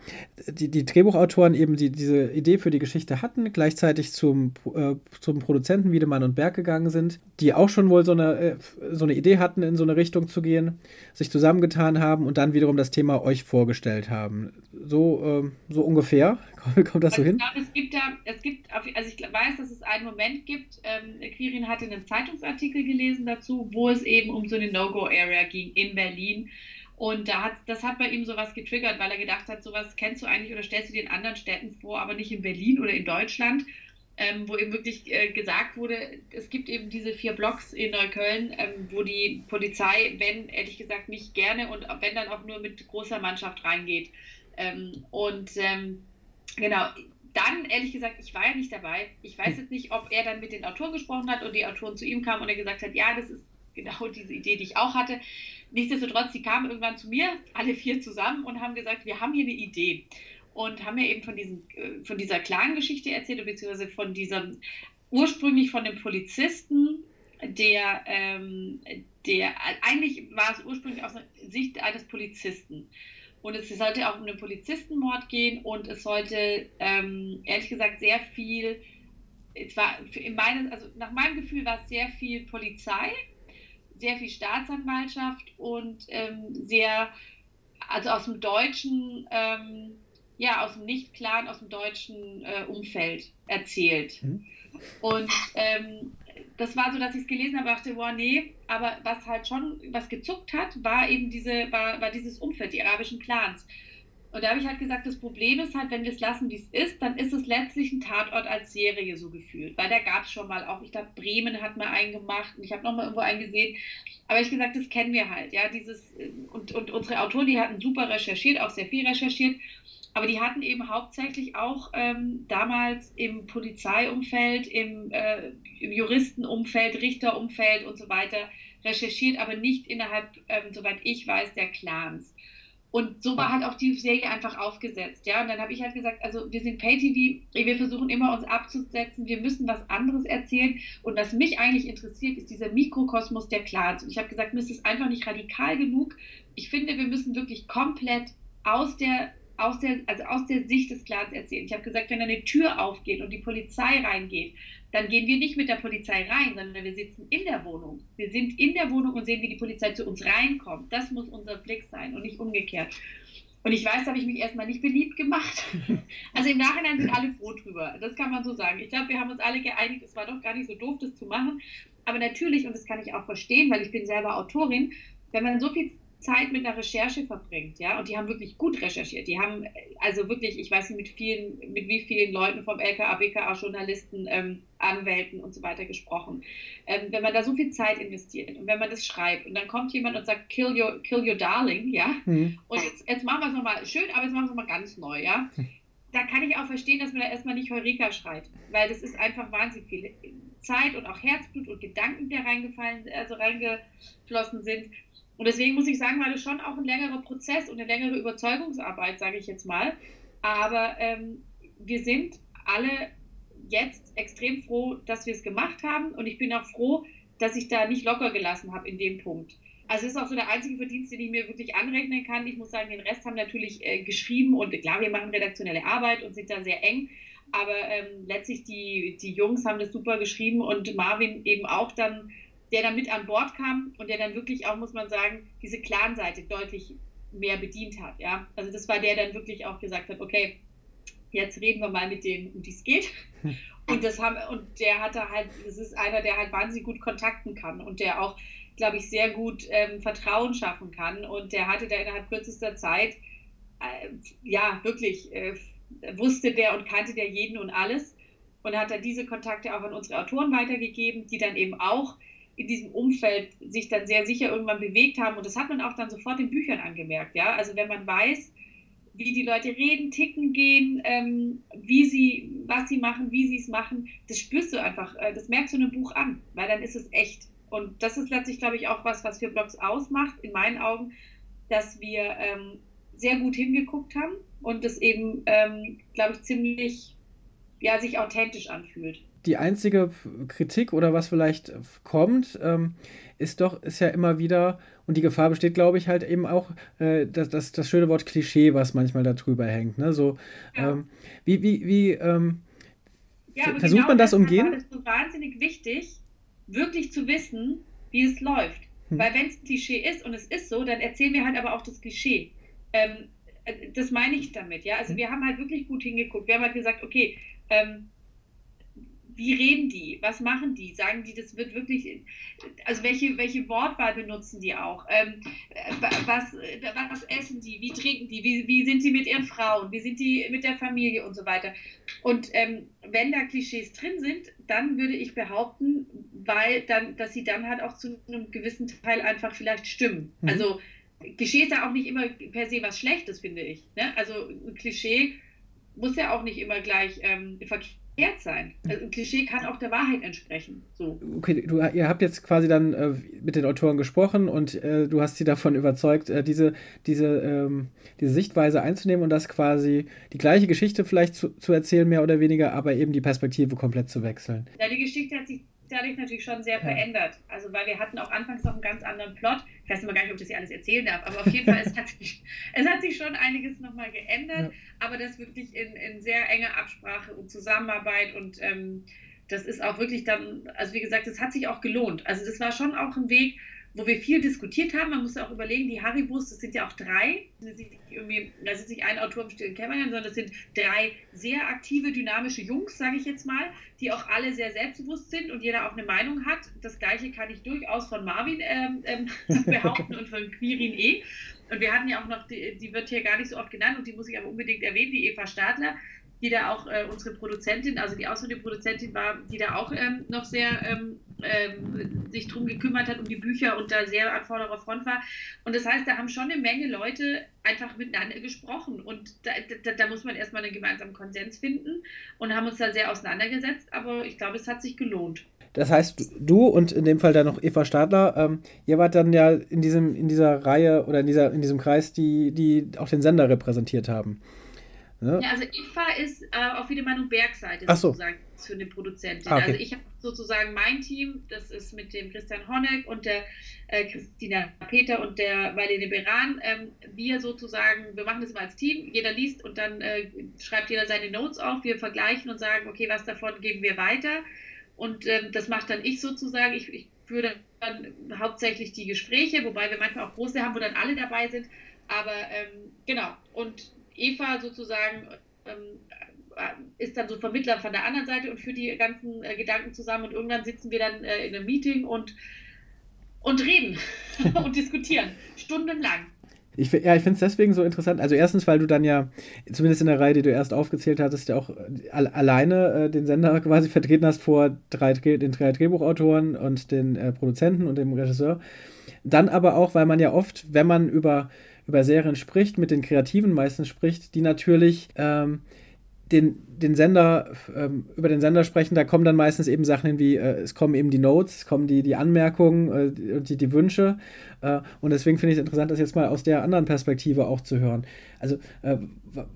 die, die Drehbuchautoren eben die, diese Idee für die Geschichte hatten, gleichzeitig zum, äh, zum Produzenten Wiedemann und Berg gegangen sind, die auch schon wohl so eine, äh, so eine Idee hatten, in so eine Richtung zu gehen, sich zusammengetan haben und dann wiederum das Thema euch vorgestellt haben. So, ähm, so ungefähr <laughs> kommt das so hin? Ich glaube, es gibt da, es gibt, also ich weiß, dass es einen Moment gibt, ähm, Quirin hatte einen Zeitungsartikel gelesen dazu, wo es eben um so eine No-Go-Area ging in Berlin und da hat, das hat bei ihm sowas getriggert, weil er gedacht hat, sowas kennst du eigentlich oder stellst du dir in anderen Städten vor, aber nicht in Berlin oder in Deutschland, ähm, wo eben wirklich äh, gesagt wurde, es gibt eben diese vier Blocks in Neukölln, ähm, wo die Polizei, wenn, ehrlich gesagt, nicht gerne und wenn dann auch nur mit großer Mannschaft reingeht. Ähm, und ähm, genau, dann, ehrlich gesagt, ich war ja nicht dabei. Ich weiß jetzt nicht, ob er dann mit den Autoren gesprochen hat und die Autoren zu ihm kamen und er gesagt hat, ja, das ist genau diese Idee, die ich auch hatte. Nichtsdestotrotz, sie kamen irgendwann zu mir, alle vier zusammen, und haben gesagt, wir haben hier eine Idee. Und haben mir eben von, diesen, äh, von dieser Clan-Geschichte erzählt, beziehungsweise von diesem, ursprünglich von dem Polizisten, der, ähm, der, eigentlich war es ursprünglich aus der Sicht eines Polizisten. Und es sollte auch um einen Polizistenmord gehen und es sollte, ähm, ehrlich gesagt, sehr viel, es war in meinem, also nach meinem Gefühl war es sehr viel Polizei sehr viel Staatsanwaltschaft und ähm, sehr, also aus dem deutschen, ähm, ja, aus dem Nicht-Clan, aus dem deutschen äh, Umfeld erzählt. Mhm. Und ähm, das war so, dass ich es gelesen habe, dachte, boah, nee, aber was halt schon, was gezuckt hat, war eben diese, war, war dieses Umfeld, die arabischen Clans. Und da habe ich halt gesagt, das Problem ist halt, wenn wir es lassen, wie es ist, dann ist es letztlich ein Tatort als Serie so gefühlt. Weil da gab es schon mal auch, ich glaube, Bremen hat mal einen gemacht und ich habe noch mal irgendwo einen gesehen. Aber ich gesagt, das kennen wir halt, ja, dieses, und, und unsere Autoren, die hatten super recherchiert, auch sehr viel recherchiert, aber die hatten eben hauptsächlich auch ähm, damals im Polizeiumfeld, im, äh, im Juristenumfeld, Richterumfeld und so weiter recherchiert, aber nicht innerhalb, ähm, soweit ich weiß, der Clans. Und so war halt auch die Serie einfach aufgesetzt, ja. Und dann habe ich halt gesagt, also wir sind Pay-TV, wir versuchen immer uns abzusetzen, wir müssen was anderes erzählen. Und was mich eigentlich interessiert, ist dieser Mikrokosmos der Clans. Und ich habe gesagt, mir ist es einfach nicht radikal genug. Ich finde, wir müssen wirklich komplett aus der aus der, also aus der Sicht des Clans erzählen. Ich habe gesagt, wenn eine Tür aufgeht und die Polizei reingeht, dann gehen wir nicht mit der Polizei rein, sondern wir sitzen in der Wohnung. Wir sind in der Wohnung und sehen, wie die Polizei zu uns reinkommt. Das muss unser Blick sein und nicht umgekehrt. Und ich weiß, da habe ich mich erstmal nicht beliebt gemacht. <laughs> Also im Nachhinein sind alle froh drüber. Das kann man so sagen. Ich glaube, wir haben uns alle geeinigt, es war doch gar nicht so doof, das zu machen. Aber natürlich, und das kann ich auch verstehen, weil ich bin selber Autorin, wenn man so viel Zeit mit einer Recherche verbringt, ja, und die haben wirklich gut recherchiert. Die haben also wirklich, ich weiß nicht, mit vielen, mit wie vielen Leuten vom LKA, BKA, Journalisten, ähm, Anwälten und so weiter gesprochen. Ähm, wenn man da so viel Zeit investiert und wenn man das schreibt und dann kommt jemand und sagt, kill your, kill your darling, ja, mhm. und jetzt, jetzt machen wir es nochmal schön, aber jetzt machen wir es nochmal ganz neu, ja. <laughs> Da kann ich auch verstehen, dass man da erstmal nicht Heureka schreit, weil das ist einfach wahnsinnig viel Zeit und auch Herzblut und Gedanken, die da reingefallen, also reingeflossen sind. Und deswegen muss ich sagen, war das schon auch ein längerer Prozess und eine längere Überzeugungsarbeit, sage ich jetzt mal. Aber ähm, wir sind alle jetzt extrem froh, dass wir es gemacht haben. Und ich bin auch froh, dass ich da nicht locker gelassen habe in dem Punkt. Also es ist auch so der einzige Verdienst, den ich mir wirklich anrechnen kann. Ich muss sagen, den Rest haben natürlich äh, geschrieben und klar, wir machen redaktionelle Arbeit und sind da sehr eng. Aber ähm, letztlich die, die Jungs haben das super geschrieben und Marvin eben auch dann der dann mit an Bord kam und der dann wirklich auch, muss man sagen, diese Clan-Seite deutlich mehr bedient hat. Ja? Also das war der dann wirklich auch gesagt hat, okay, jetzt reden wir mal mit denen, um die es geht. <laughs> Und das haben, und der hatte halt, das ist einer, der halt wahnsinnig gut kontakten kann und der auch, glaube ich, sehr gut ähm, Vertrauen schaffen kann. Und der hatte da innerhalb kürzester Zeit, äh, ja, wirklich, äh, wusste der und kannte der jeden und alles. Und hat dann diese Kontakte auch an unsere Autoren weitergegeben, die dann eben auch in diesem Umfeld sich dann sehr sicher irgendwann bewegt haben. Und das hat man auch dann sofort in Büchern angemerkt. Ja? Also wenn man weiß, wie die Leute reden, ticken gehen, ähm, wie sie, was sie machen, wie sie es machen, das spürst du einfach, äh, das merkst du in einem Buch an, weil dann ist es echt. Und das ist letztlich, glaube ich, auch was, was für Blogs ausmacht, in meinen Augen, dass wir ähm, sehr gut hingeguckt haben und es eben, ähm, glaube ich, ziemlich, ja, sich authentisch anfühlt die einzige Kritik oder was vielleicht kommt, ähm, ist doch, ist ja immer wieder, und die Gefahr besteht, glaube ich, halt eben auch, äh, das, das, das schöne Wort Klischee, was manchmal da drüber hängt. Ne? So, ja. ähm, wie, wie, wie ähm, ja, versucht genau man das umgehen? Das ist so wahnsinnig wichtig, wirklich zu wissen, wie es läuft. Hm. Weil wenn es Klischee ist und es ist so, dann erzählen wir halt aber auch das Klischee. Ähm, äh, das meine ich damit, ja. Also hm. wir haben halt wirklich gut hingeguckt. Wir haben halt gesagt, okay, ähm, wie reden die? Was machen die? Sagen die, das wird wirklich, also welche, welche Wortwahl benutzen die auch? Ähm, was, was essen die? Wie trinken die? Wie, wie sind sie mit ihren Frauen? Wie sind die mit der Familie und so weiter? Und ähm, wenn da Klischees drin sind, dann würde ich behaupten, weil dann, dass sie dann halt auch zu einem gewissen Teil einfach vielleicht stimmen. Mhm. Also Klischee ist ja auch nicht immer per se was Schlechtes, finde ich. Ne? Also ein Klischee muss ja auch nicht immer gleich ähm, verkehrt wert sein. Also ein Klischee kann auch der Wahrheit entsprechen. So. Okay, du, ihr habt jetzt quasi dann äh, mit den Autoren gesprochen und äh, du hast sie davon überzeugt, äh, diese, diese, ähm, diese Sichtweise einzunehmen und das quasi die gleiche Geschichte vielleicht zu, zu erzählen, mehr oder weniger, aber eben die Perspektive komplett zu wechseln. Ja, die Geschichte hat sich dadurch natürlich schon sehr ja. verändert. Also weil wir hatten auch anfangs noch einen ganz anderen Plot. Ich weiß immer gar nicht, ob ich das hier alles erzählen darf, aber auf jeden Fall, es hat <laughs> sich, es hat sich schon einiges nochmal geändert, ja. aber das wirklich in, in sehr enger Absprache und Zusammenarbeit und ähm, das ist auch wirklich dann, also wie gesagt, es hat sich auch gelohnt. Also das war schon auch ein Weg, wo wir viel diskutiert haben. Man muss ja auch überlegen, die Haribus, das sind ja auch drei. Das ist nicht ein Autor im stillen Kämmerlein, sondern das sind drei sehr aktive, dynamische Jungs, sage ich jetzt mal, die auch alle sehr selbstbewusst sind und jeder auch eine Meinung hat. Das Gleiche kann ich durchaus von Marvin ähm, ähm, behaupten und von Quirin E. Und wir hatten ja auch noch, die, die, wird hier gar nicht so oft genannt und die muss ich aber unbedingt erwähnen, die Eva Stadler, die da auch äh, unsere Produzentin, also die ausführende Produzentin war, die da auch ähm, noch sehr ähm, ähm, sich drum gekümmert hat, um die Bücher und da sehr an vorderer Front war. Und das heißt, da haben schon eine Menge Leute einfach miteinander gesprochen. Und da, da, da, muss man erstmal einen gemeinsamen Konsens finden und haben uns da sehr auseinandergesetzt, aber ich glaube, es hat sich gelohnt. Das heißt, du und in dem Fall dann noch Eva Stadler, ähm, ihr wart dann ja in diesem, in dieser Reihe oder in, dieser, in diesem Kreis, die, die auch den Sender repräsentiert haben. Ne? Ja, also Eva ist äh, auf Wiedemann und Bergseite Ach so. sozusagen für eine Produzentin. Ah, okay. Also ich habe sozusagen mein Team, das ist mit dem Christian Honeck und der äh, Christina Peter und der Marlene Beran. Ähm, wir sozusagen, wir machen das immer als Team, jeder liest und dann äh, schreibt jeder seine Notes auf, wir vergleichen und sagen, okay, was davon geben wir weiter. Und ähm, das macht dann ich sozusagen. Ich, ich führe dann hauptsächlich die Gespräche, wobei wir manchmal auch große haben, wo dann alle dabei sind. Aber ähm, genau. Und Eva sozusagen ähm, äh, ist dann so Vermittler von der anderen Seite und führt die ganzen äh, Gedanken zusammen. Und irgendwann sitzen wir dann äh, in einem Meeting und, und reden <laughs> und diskutieren. Stundenlang. Ich, ja, ich finde es deswegen so interessant. Also erstens, weil du dann ja, zumindest in der Reihe, die du erst aufgezählt hattest, ja auch all, alleine äh, den Sender <laughs> quasi vertreten hast vor drei, den drei Drehbuchautoren und den äh, Produzenten und dem Regisseur. Dann aber auch, weil man ja oft, wenn man über, über Serien spricht, mit den Kreativen meistens spricht, die natürlich ähm, den, den Sender, ähm, über den Sender sprechen, da kommen dann meistens eben Sachen hin wie, äh, es kommen eben die Notes, es kommen die, die Anmerkungen äh, die, die Wünsche. Äh, und deswegen finde ich es interessant, das jetzt mal aus der anderen Perspektive auch zu hören. Also, äh,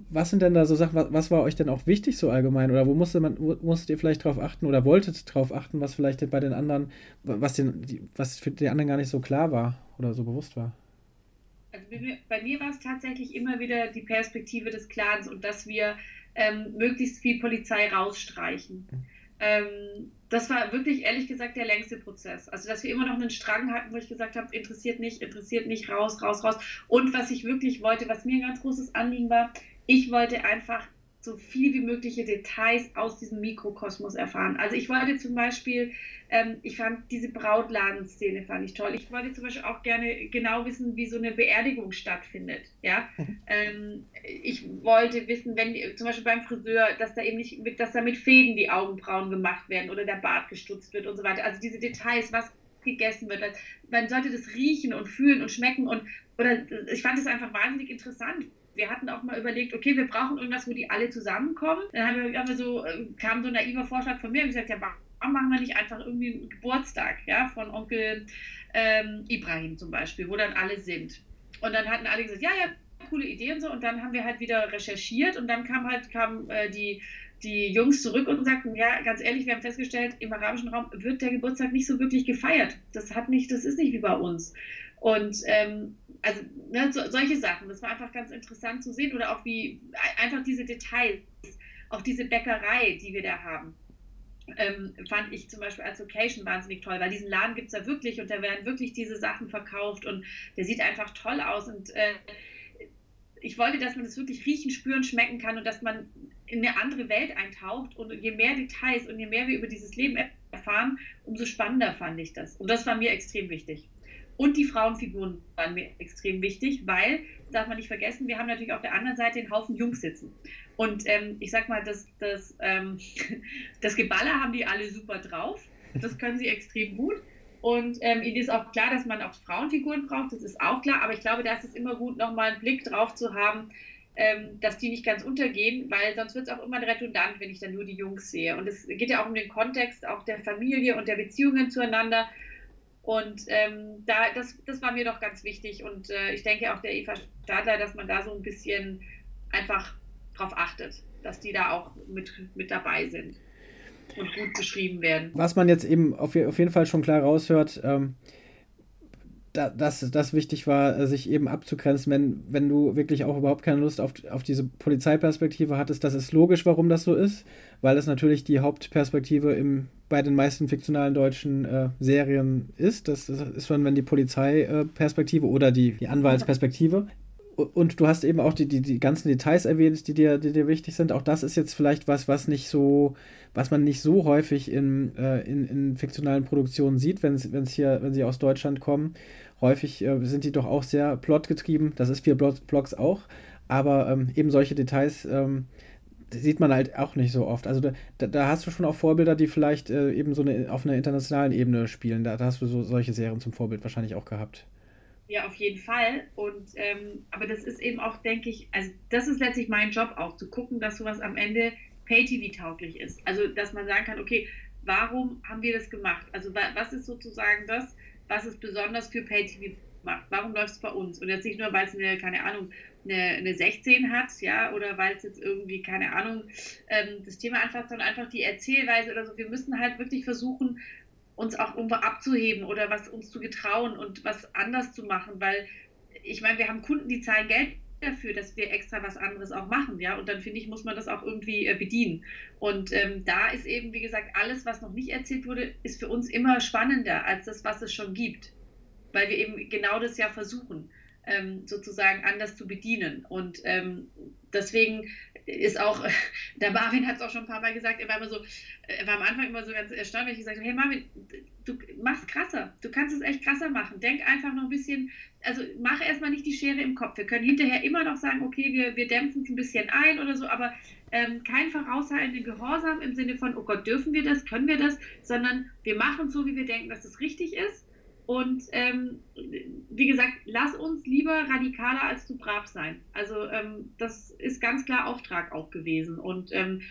was sind denn da so Sachen, was, was, war euch denn auch wichtig so allgemein? Oder wo musste man, musstet ihr vielleicht drauf achten oder wolltet drauf achten, was vielleicht bei den anderen, was, den, was für die anderen gar nicht so klar war oder so bewusst war? Also bei mir war es tatsächlich immer wieder die Perspektive des Clans und dass wir ähm, möglichst viel Polizei rausstreichen. Ähm, das war wirklich, ehrlich gesagt, der längste Prozess. Also, dass wir immer noch einen Strang hatten, wo ich gesagt habe, interessiert nicht, interessiert nicht, raus, raus, raus. Und was ich wirklich wollte, was mir ein ganz großes Anliegen war, ich wollte einfach so viel wie mögliche Details aus diesem Mikrokosmos erfahren. Also ich wollte zum Beispiel, ähm, ich fand diese Brautladenszene fand ich toll. Ich wollte zum Beispiel auch gerne genau wissen, wie so eine Beerdigung stattfindet. Ja, <laughs> ähm, ich wollte wissen, wenn zum Beispiel beim Friseur, dass da eben nicht, mit, dass da mit Fäden die Augenbrauen gemacht werden oder der Bart gestutzt wird und so weiter. Also diese Details, was gegessen wird. Man sollte das riechen und fühlen und schmecken und oder ich fand es einfach wahnsinnig interessant, wir hatten auch mal überlegt, okay, wir brauchen irgendwas, wo die alle zusammenkommen. Dann haben wir, haben wir so, äh, kam so ein naiver Vorschlag von mir und gesagt, ja, warum machen wir nicht einfach irgendwie einen Geburtstag, ja, von Onkel ähm, Ibrahim zum Beispiel, wo dann alle sind. Und dann hatten alle gesagt, ja, ja, coole Idee und so. Und dann haben wir halt wieder recherchiert und dann kam halt, kamen äh, die, die Jungs zurück und sagten, ja, ganz ehrlich, wir haben festgestellt, im arabischen Raum wird der Geburtstag nicht so wirklich gefeiert. Das hat nicht, das ist nicht wie bei uns. Und ähm, also ne, so, solche Sachen, das war einfach ganz interessant zu sehen oder auch wie einfach diese Details, auch diese Bäckerei, die wir da haben. Ähm, fand ich zum Beispiel als Location wahnsinnig toll, weil diesen Laden gibt es da wirklich und da werden wirklich diese Sachen verkauft und der sieht einfach toll aus und äh, ich wollte, dass man das wirklich riechen, spüren, schmecken kann und dass man in eine andere Welt eintaucht und je mehr Details und je mehr wir über dieses Leben erfahren, umso spannender fand ich das und das war mir extrem wichtig. Und die Frauenfiguren waren mir extrem wichtig, weil, darf man nicht vergessen, wir haben natürlich auf der anderen Seite einen Haufen Jungs sitzen. Und ähm, ich sag mal, das, das, ähm, <laughs> das Geballer haben die alle super drauf. Das können sie extrem gut. Und ähm, ihnen ist auch klar, dass man auch Frauenfiguren braucht, das ist auch klar. Aber ich glaube, da ist es immer gut, nochmal einen Blick drauf zu haben, ähm, dass die nicht ganz untergehen, weil sonst wird es auch immer redundant, wenn ich dann nur die Jungs sehe. Und es geht ja auch um den Kontext auch der Familie und der Beziehungen zueinander. Und ähm, da, das, das war mir doch ganz wichtig. Und äh, ich denke auch der Eva Stadler, dass man da so ein bisschen einfach drauf achtet, dass die da auch mit, mit dabei sind und gut beschrieben werden. Was man jetzt eben auf, auf jeden Fall schon klar raushört, ähm, da, dass das wichtig war, sich eben abzugrenzen, wenn, wenn du wirklich auch überhaupt keine Lust auf, auf diese Polizeiperspektive hattest. Das ist logisch, warum das so ist, weil das natürlich die Hauptperspektive im, bei den meisten fiktionalen deutschen äh, Serien ist. Das, das ist dann, wenn die Polizeiperspektive äh, oder die, die Anwaltsperspektive. Und du hast eben auch die, die, die ganzen Details erwähnt, die dir, die dir wichtig sind. Auch das ist jetzt vielleicht was, was nicht so, was man nicht so häufig in, äh, in, in fiktionalen Produktionen sieht, wenn es hier, wenn sie aus Deutschland kommen. Häufig äh, sind die doch auch sehr plotgetrieben. Das ist für Blogs auch. Aber ähm, eben solche Details ähm, sieht man halt auch nicht so oft. Also da, da hast du schon auch Vorbilder, die vielleicht äh, eben so eine, auf einer internationalen Ebene spielen. Da, da hast du so solche Serien zum Vorbild wahrscheinlich auch gehabt. Ja, auf jeden Fall. Und ähm, aber das ist eben auch, denke ich, also das ist letztlich mein Job auch, zu gucken, dass sowas am Ende Pay-TV-tauglich ist. Also dass man sagen kann, okay, warum haben wir das gemacht? Also was ist sozusagen das, was es besonders für Pay-TV macht? Warum läuft es bei uns? Und jetzt nicht nur, weil es eine, keine Ahnung, eine, eine 16 hat, ja, oder weil es jetzt irgendwie, keine Ahnung, ähm, das Thema anfasst, sondern einfach die Erzählweise oder so. Wir müssen halt wirklich versuchen, uns auch irgendwo abzuheben oder was uns zu getrauen und was anders zu machen, weil ich meine, wir haben Kunden, die zahlen Geld dafür, dass wir extra was anderes auch machen, ja, und dann finde ich, muss man das auch irgendwie äh, bedienen. Und ähm, da ist eben, wie gesagt, alles, was noch nicht erzählt wurde, ist für uns immer spannender als das, was es schon gibt, weil wir eben genau das ja versuchen, ähm, sozusagen anders zu bedienen. Und ähm, deswegen ist auch, <laughs> der Marvin hat es auch schon ein paar Mal gesagt, er war immer so, er war am Anfang immer so ganz erstaunt, wenn ich gesagt habe, hey Marvin, du machst krasser, du kannst es echt krasser machen. Denk einfach noch ein bisschen, also mach erstmal nicht die Schere im Kopf. Wir können hinterher immer noch sagen, okay, wir, wir dämpfen es ein bisschen ein oder so, aber ähm, kein vorauseilenden Gehorsam im Sinne von, oh Gott, dürfen wir das, können wir das, sondern wir machen so, wie wir denken, dass es richtig ist. Und ähm, wie gesagt, lass uns lieber radikaler als zu brav sein. Also ähm, das ist ganz klar Auftrag auch gewesen. Und ähm,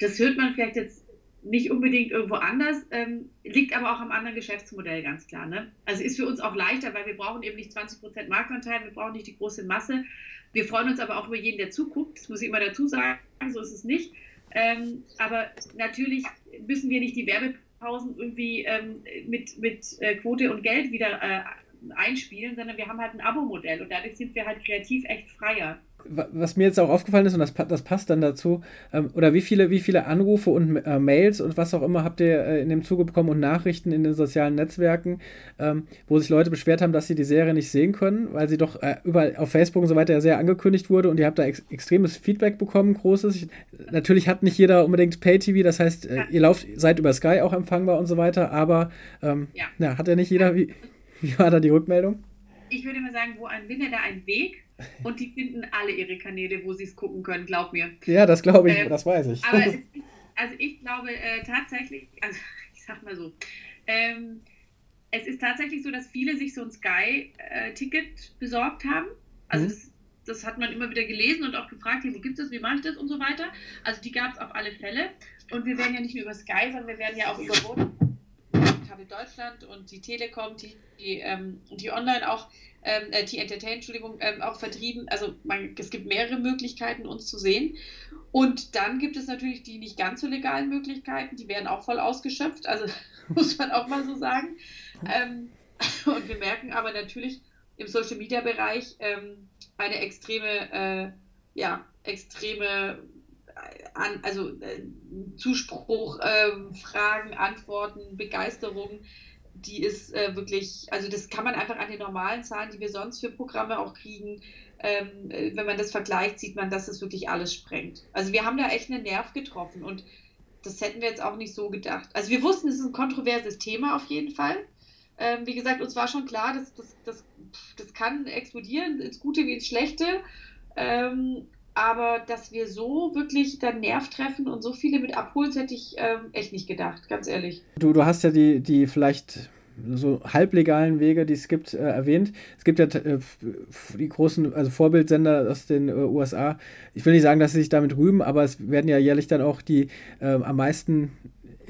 das hört man vielleicht jetzt nicht unbedingt irgendwo anders, ähm, liegt aber auch am anderen Geschäftsmodell ganz klar. Ne? Also ist für uns auch leichter, weil wir brauchen eben nicht 20% Marktanteil, wir brauchen nicht die große Masse. Wir freuen uns aber auch über jeden, der zuguckt. Das muss ich immer dazu sagen, so ist es nicht. Ähm, aber natürlich müssen wir nicht die Werbepausen irgendwie ähm, mit, mit äh, Quote und Geld wieder äh, einspielen, sondern wir haben halt ein Abo-Modell und dadurch sind wir halt kreativ echt freier was mir jetzt auch aufgefallen ist, und das, das passt dann dazu, ähm, oder wie viele, wie viele Anrufe und äh, Mails und was auch immer habt ihr äh, in dem Zuge bekommen und Nachrichten in den sozialen Netzwerken, ähm, wo sich Leute beschwert haben, dass sie die Serie nicht sehen können, weil sie doch äh, überall auf Facebook und so weiter ja sehr angekündigt wurde und ihr habt da ex extremes Feedback bekommen, großes. Ich, natürlich hat nicht jeder unbedingt Pay-TV, das heißt, äh, ihr lauft, seid über Sky auch empfangbar und so weiter, aber ähm, ja. ja. hat ja nicht jeder, wie, wie war da die Rückmeldung? Ich würde mal sagen, wo ein Wille, da ein Weg und die finden alle ihre Kanäle, wo sie es gucken können, glaub mir. Ja, das glaube ich, ähm, das weiß ich. Aber es, <laughs> also ich glaube äh, tatsächlich, also <laughs> ich sag mal so, ähm, es ist tatsächlich so, dass viele sich so ein Sky-Ticket besorgt haben. Also mhm. das, das, hat man immer wieder gelesen und auch gefragt, wo gibt es das, wie mache ich das und so weiter. Also die gab es auf alle Fälle. Und wir werden ja nicht nur über Sky, sondern wir werden ja auch über Vodafone, Kabel Deutschland und die Telekom, die, die, ähm, die online auch ähm, äh, T-Entertain, Entschuldigung, ähm, auch vertrieben. Also man, es gibt mehrere Möglichkeiten, uns zu sehen. Und dann gibt es natürlich die nicht ganz so legalen Möglichkeiten, die werden auch voll ausgeschöpft, also <laughs> muss man auch mal so sagen. Ähm, <laughs> und wir merken aber natürlich im Social Media Bereich ähm, eine extreme, äh, ja, extreme an, also äh, Zuspruch, äh, Fragen, Antworten, Begeisterung die ist äh, wirklich, also das kann man einfach an den normalen Zahlen, die wir sonst für Programme auch kriegen, ähm, äh, wenn man das vergleicht, sieht man, dass das wirklich alles sprengt. Also wir haben da echt einen Nerv getroffen und das hätten wir jetzt auch nicht so gedacht. Also wir wussten, es ist ein kontroverses Thema auf jeden Fall. Ähm, wie gesagt, uns war schon klar, dass das, das, das kann explodieren, ins Gute wie ins Schlechte. Ähm, aber dass wir so wirklich dann Nerv treffen und so viele mit abholen, hätte ich ähm, echt nicht gedacht, ganz ehrlich. Du, du hast ja die, die vielleicht so halblegalen Wege, die es gibt, äh, erwähnt. Es gibt ja äh, die großen, also Vorbildsender aus den äh, USA. Ich will nicht sagen, dass sie sich damit rühmen, aber es werden ja jährlich dann auch die ähm, am meisten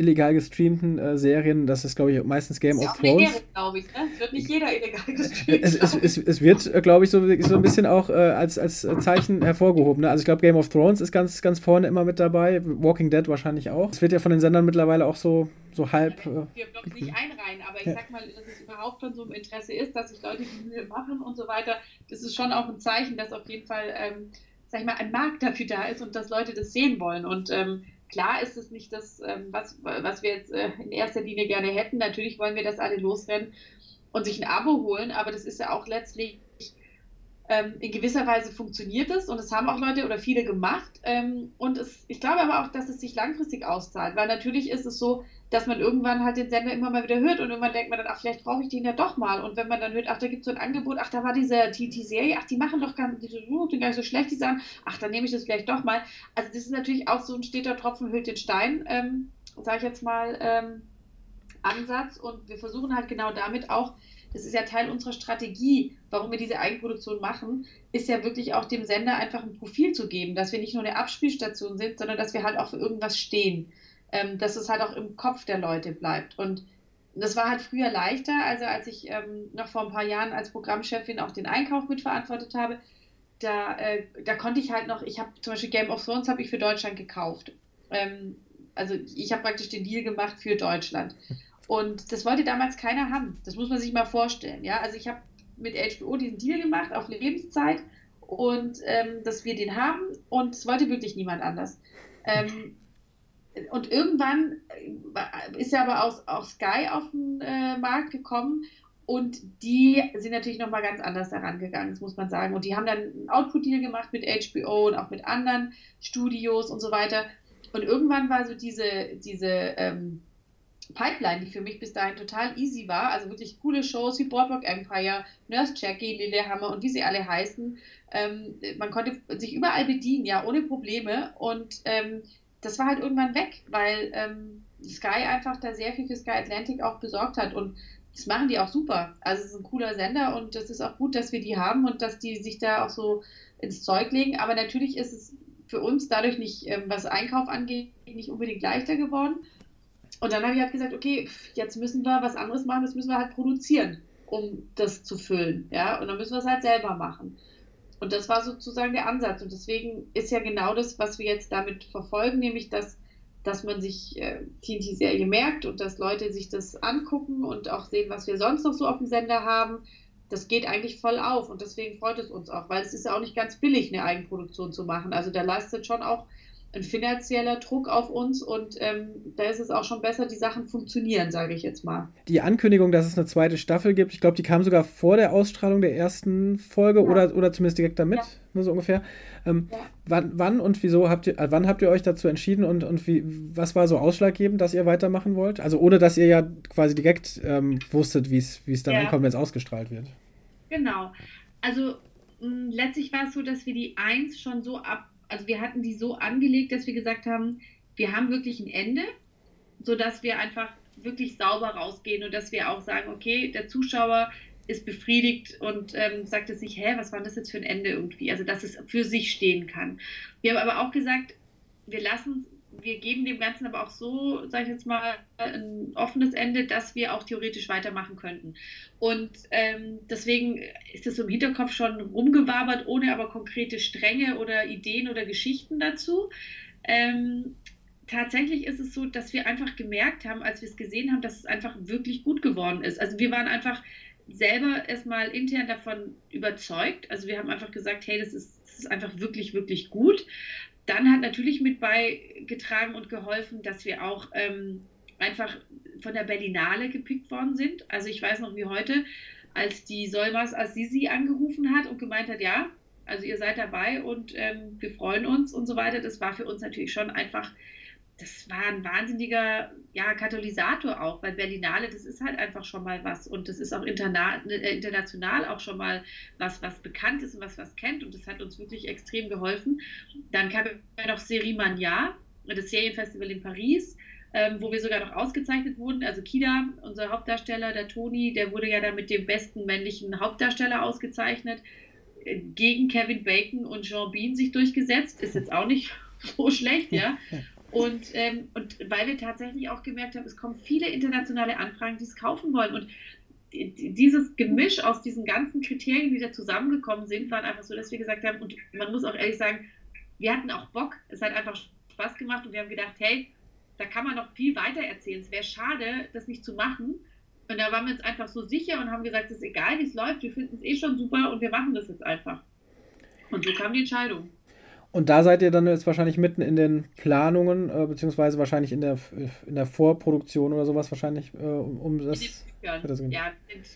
illegal gestreamten äh, Serien. Das ist, glaube ich, meistens Game of Thrones. glaube ich. Ne? Es wird nicht jeder illegal gestreamt. Es, es, es, es wird, äh, glaube ich, so, so ein bisschen auch äh, als, als Zeichen hervorgehoben. Ne? Also ich glaube, Game of Thrones ist ganz, ganz vorne immer mit dabei. Walking Dead wahrscheinlich auch. Es wird ja von den Sendern mittlerweile auch so, so halb. Wir blocken nicht einreihen, aber ich ja. sag mal, dass es überhaupt schon so im Interesse ist, dass sich Leute die Mühe machen und so weiter. Das ist schon auch ein Zeichen, dass auf jeden Fall, ähm, sag ich mal, ein Markt dafür da ist und dass Leute das sehen wollen. Und ähm, Klar ist es nicht das, ähm, was, was wir jetzt äh, in erster Linie gerne hätten. Natürlich wollen wir, dass alle losrennen und sich ein Abo holen, aber das ist ja auch letztlich ähm, in gewisser Weise funktioniert es und es haben auch Leute oder viele gemacht. Ähm, und es, ich glaube aber auch, dass es sich langfristig auszahlt, weil natürlich ist es so, dass man irgendwann halt den Sender immer mal wieder hört und irgendwann denkt man dann, ach, vielleicht brauche ich den ja doch mal. Und wenn man dann hört, ach, da gibt es so ein Angebot, ach, da war diese TT-Serie, ach, die machen doch gar, die sind gar nicht so schlecht, die sagen, ach, dann nehme ich das vielleicht doch mal. Also das ist natürlich auch so ein steter Tropfen hüllt den Stein, ähm, sage ich jetzt mal, ähm, Ansatz. Und wir versuchen halt genau damit auch das ist ja Teil unserer Strategie, warum wir diese Eigenproduktion machen, ist ja wirklich auch dem Sender einfach ein Profil zu geben, dass wir nicht nur eine Abspielstation sind, sondern dass wir halt auch für irgendwas stehen, ähm, dass es halt auch im Kopf der Leute bleibt. Und das war halt früher leichter, also als ich ähm, noch vor ein paar Jahren als Programmchefin auch den Einkauf mitverantwortet habe, da, äh, da konnte ich halt noch, ich habe zum Beispiel Game of Thrones habe ich für Deutschland gekauft. Ähm, also ich habe praktisch den Deal gemacht für Deutschland. Und das wollte damals keiner haben. Das muss man sich mal vorstellen. Ja, also ich habe mit HBO diesen Deal gemacht auf Lebenszeit und ähm, dass wir den haben und es wollte wirklich niemand anders. Ähm, und irgendwann äh, ist ja aber auch, auch Sky auf den äh, Markt gekommen und die sind natürlich nochmal ganz anders daran gegangen, das muss man sagen. Und die haben dann einen Output-Deal gemacht mit HBO und auch mit anderen Studios und so weiter. Und irgendwann war so diese, diese ähm, Pipeline, die für mich bis dahin total easy war, also wirklich coole Shows wie Boardwalk Empire, Nurse Jackie, Lillehammer und wie sie alle heißen. Ähm, man konnte sich überall bedienen, ja, ohne Probleme. Und ähm, das war halt irgendwann weg, weil ähm, Sky einfach da sehr viel für Sky Atlantic auch besorgt hat. Und das machen die auch super. Also es ist ein cooler Sender und es ist auch gut, dass wir die haben und dass die sich da auch so ins Zeug legen. Aber natürlich ist es für uns dadurch nicht, ähm, was Einkauf angeht, nicht unbedingt leichter geworden. Und dann habe ich halt gesagt, okay, jetzt müssen wir was anderes machen, das müssen wir halt produzieren, um das zu füllen. Ja, und dann müssen wir es halt selber machen. Und das war sozusagen der Ansatz. Und deswegen ist ja genau das, was wir jetzt damit verfolgen, nämlich dass, dass man sich äh, TNT-Serie merkt und dass Leute sich das angucken und auch sehen, was wir sonst noch so auf dem Sender haben das geht eigentlich voll auf und deswegen freut es uns auch, weil es ist ja auch nicht ganz billig, eine Eigenproduktion zu machen. Also da leistet schon auch ein finanzieller Druck auf uns und ähm, da ist es auch schon besser, die Sachen funktionieren, sage ich jetzt mal. Die Ankündigung, dass es eine zweite Staffel gibt, ich glaube, die kam sogar vor der Ausstrahlung der ersten Folge ja. oder, oder zumindest direkt damit, ja. Ne, so ungefähr. Ähm, ja. wann, wann und wieso habt ihr, äh, wann habt ihr euch dazu entschieden und, und wie, was war so ausschlaggebend, dass ihr weitermachen wollt? Also ohne, dass ihr ja quasi direkt ähm, wusstet, wie es dann ankommt, wenn es ausgestrahlt wird. Genau. Also letztlich war es so, dass wir die Eins schon so ab also wir hatten die so angelegt, dass wir gesagt haben, wir haben wirklich ein Ende, sodass wir einfach wirklich sauber rausgehen und dass wir auch sagen, okay, der Zuschauer ist befriedigt und ähm, sagt es sich, hä, was war das jetzt für ein Ende irgendwie? Also dass es für sich stehen kann. Wir haben aber auch gesagt, wir lassen wir geben dem Ganzen aber auch so, sage ich jetzt mal, ein offenes Ende, dass wir auch theoretisch weitermachen könnten. Und ähm, deswegen ist so im Hinterkopf schon rumgewabert, ohne aber konkrete Stränge oder Ideen oder Geschichten dazu. Ähm, tatsächlich ist es so, dass wir einfach gemerkt haben, als wir es gesehen haben, dass es einfach wirklich gut geworden ist. Also wir waren einfach selber erstmal intern davon überzeugt. Also wir haben einfach gesagt, hey, das ist, das ist einfach wirklich, wirklich gut dann hat natürlich mit beigetragen und geholfen, dass wir auch ähm, einfach von der Berlinale gepickt worden sind. Also ich weiß noch wie heute, als die Solmas Assisi angerufen hat und gemeint hat, ja, also ihr seid dabei und ähm, wir freuen uns und so weiter. Das war für uns natürlich schon einfach das war ein wahnsinniger ja, Katalysator auch, weil Berlinale, das ist halt einfach schon mal was und das ist auch interna äh, international auch schon mal was, was bekannt ist und was was kennt und das hat uns wirklich extrem geholfen. Dann kam ja noch Serie Mania, das Serienfestival in Paris, ähm, wo wir sogar noch ausgezeichnet wurden. Also Kida, unser Hauptdarsteller, der Toni, der wurde ja da mit dem besten männlichen Hauptdarsteller ausgezeichnet, äh, gegen Kevin Bacon und Jean Bean sich durchgesetzt. Ist jetzt auch nicht <laughs> so schlecht, ja. Und, ähm, und weil wir tatsächlich auch gemerkt haben, es kommen viele internationale Anfragen, die es kaufen wollen. Und dieses Gemisch aus diesen ganzen Kriterien, die da zusammengekommen sind, waren einfach so, dass wir gesagt haben, und man muss auch ehrlich sagen, wir hatten auch Bock, es hat einfach Spaß gemacht und wir haben gedacht, hey, da kann man noch viel weiter erzählen. Es wäre schade, das nicht zu machen. Und da waren wir uns einfach so sicher und haben gesagt, es ist egal, wie es läuft, wir finden es eh schon super und wir machen das jetzt einfach. Und so kam die Entscheidung. Und da seid ihr dann jetzt wahrscheinlich mitten in den Planungen, äh, beziehungsweise wahrscheinlich in der, in der Vorproduktion oder sowas wahrscheinlich, äh, um das. das ja,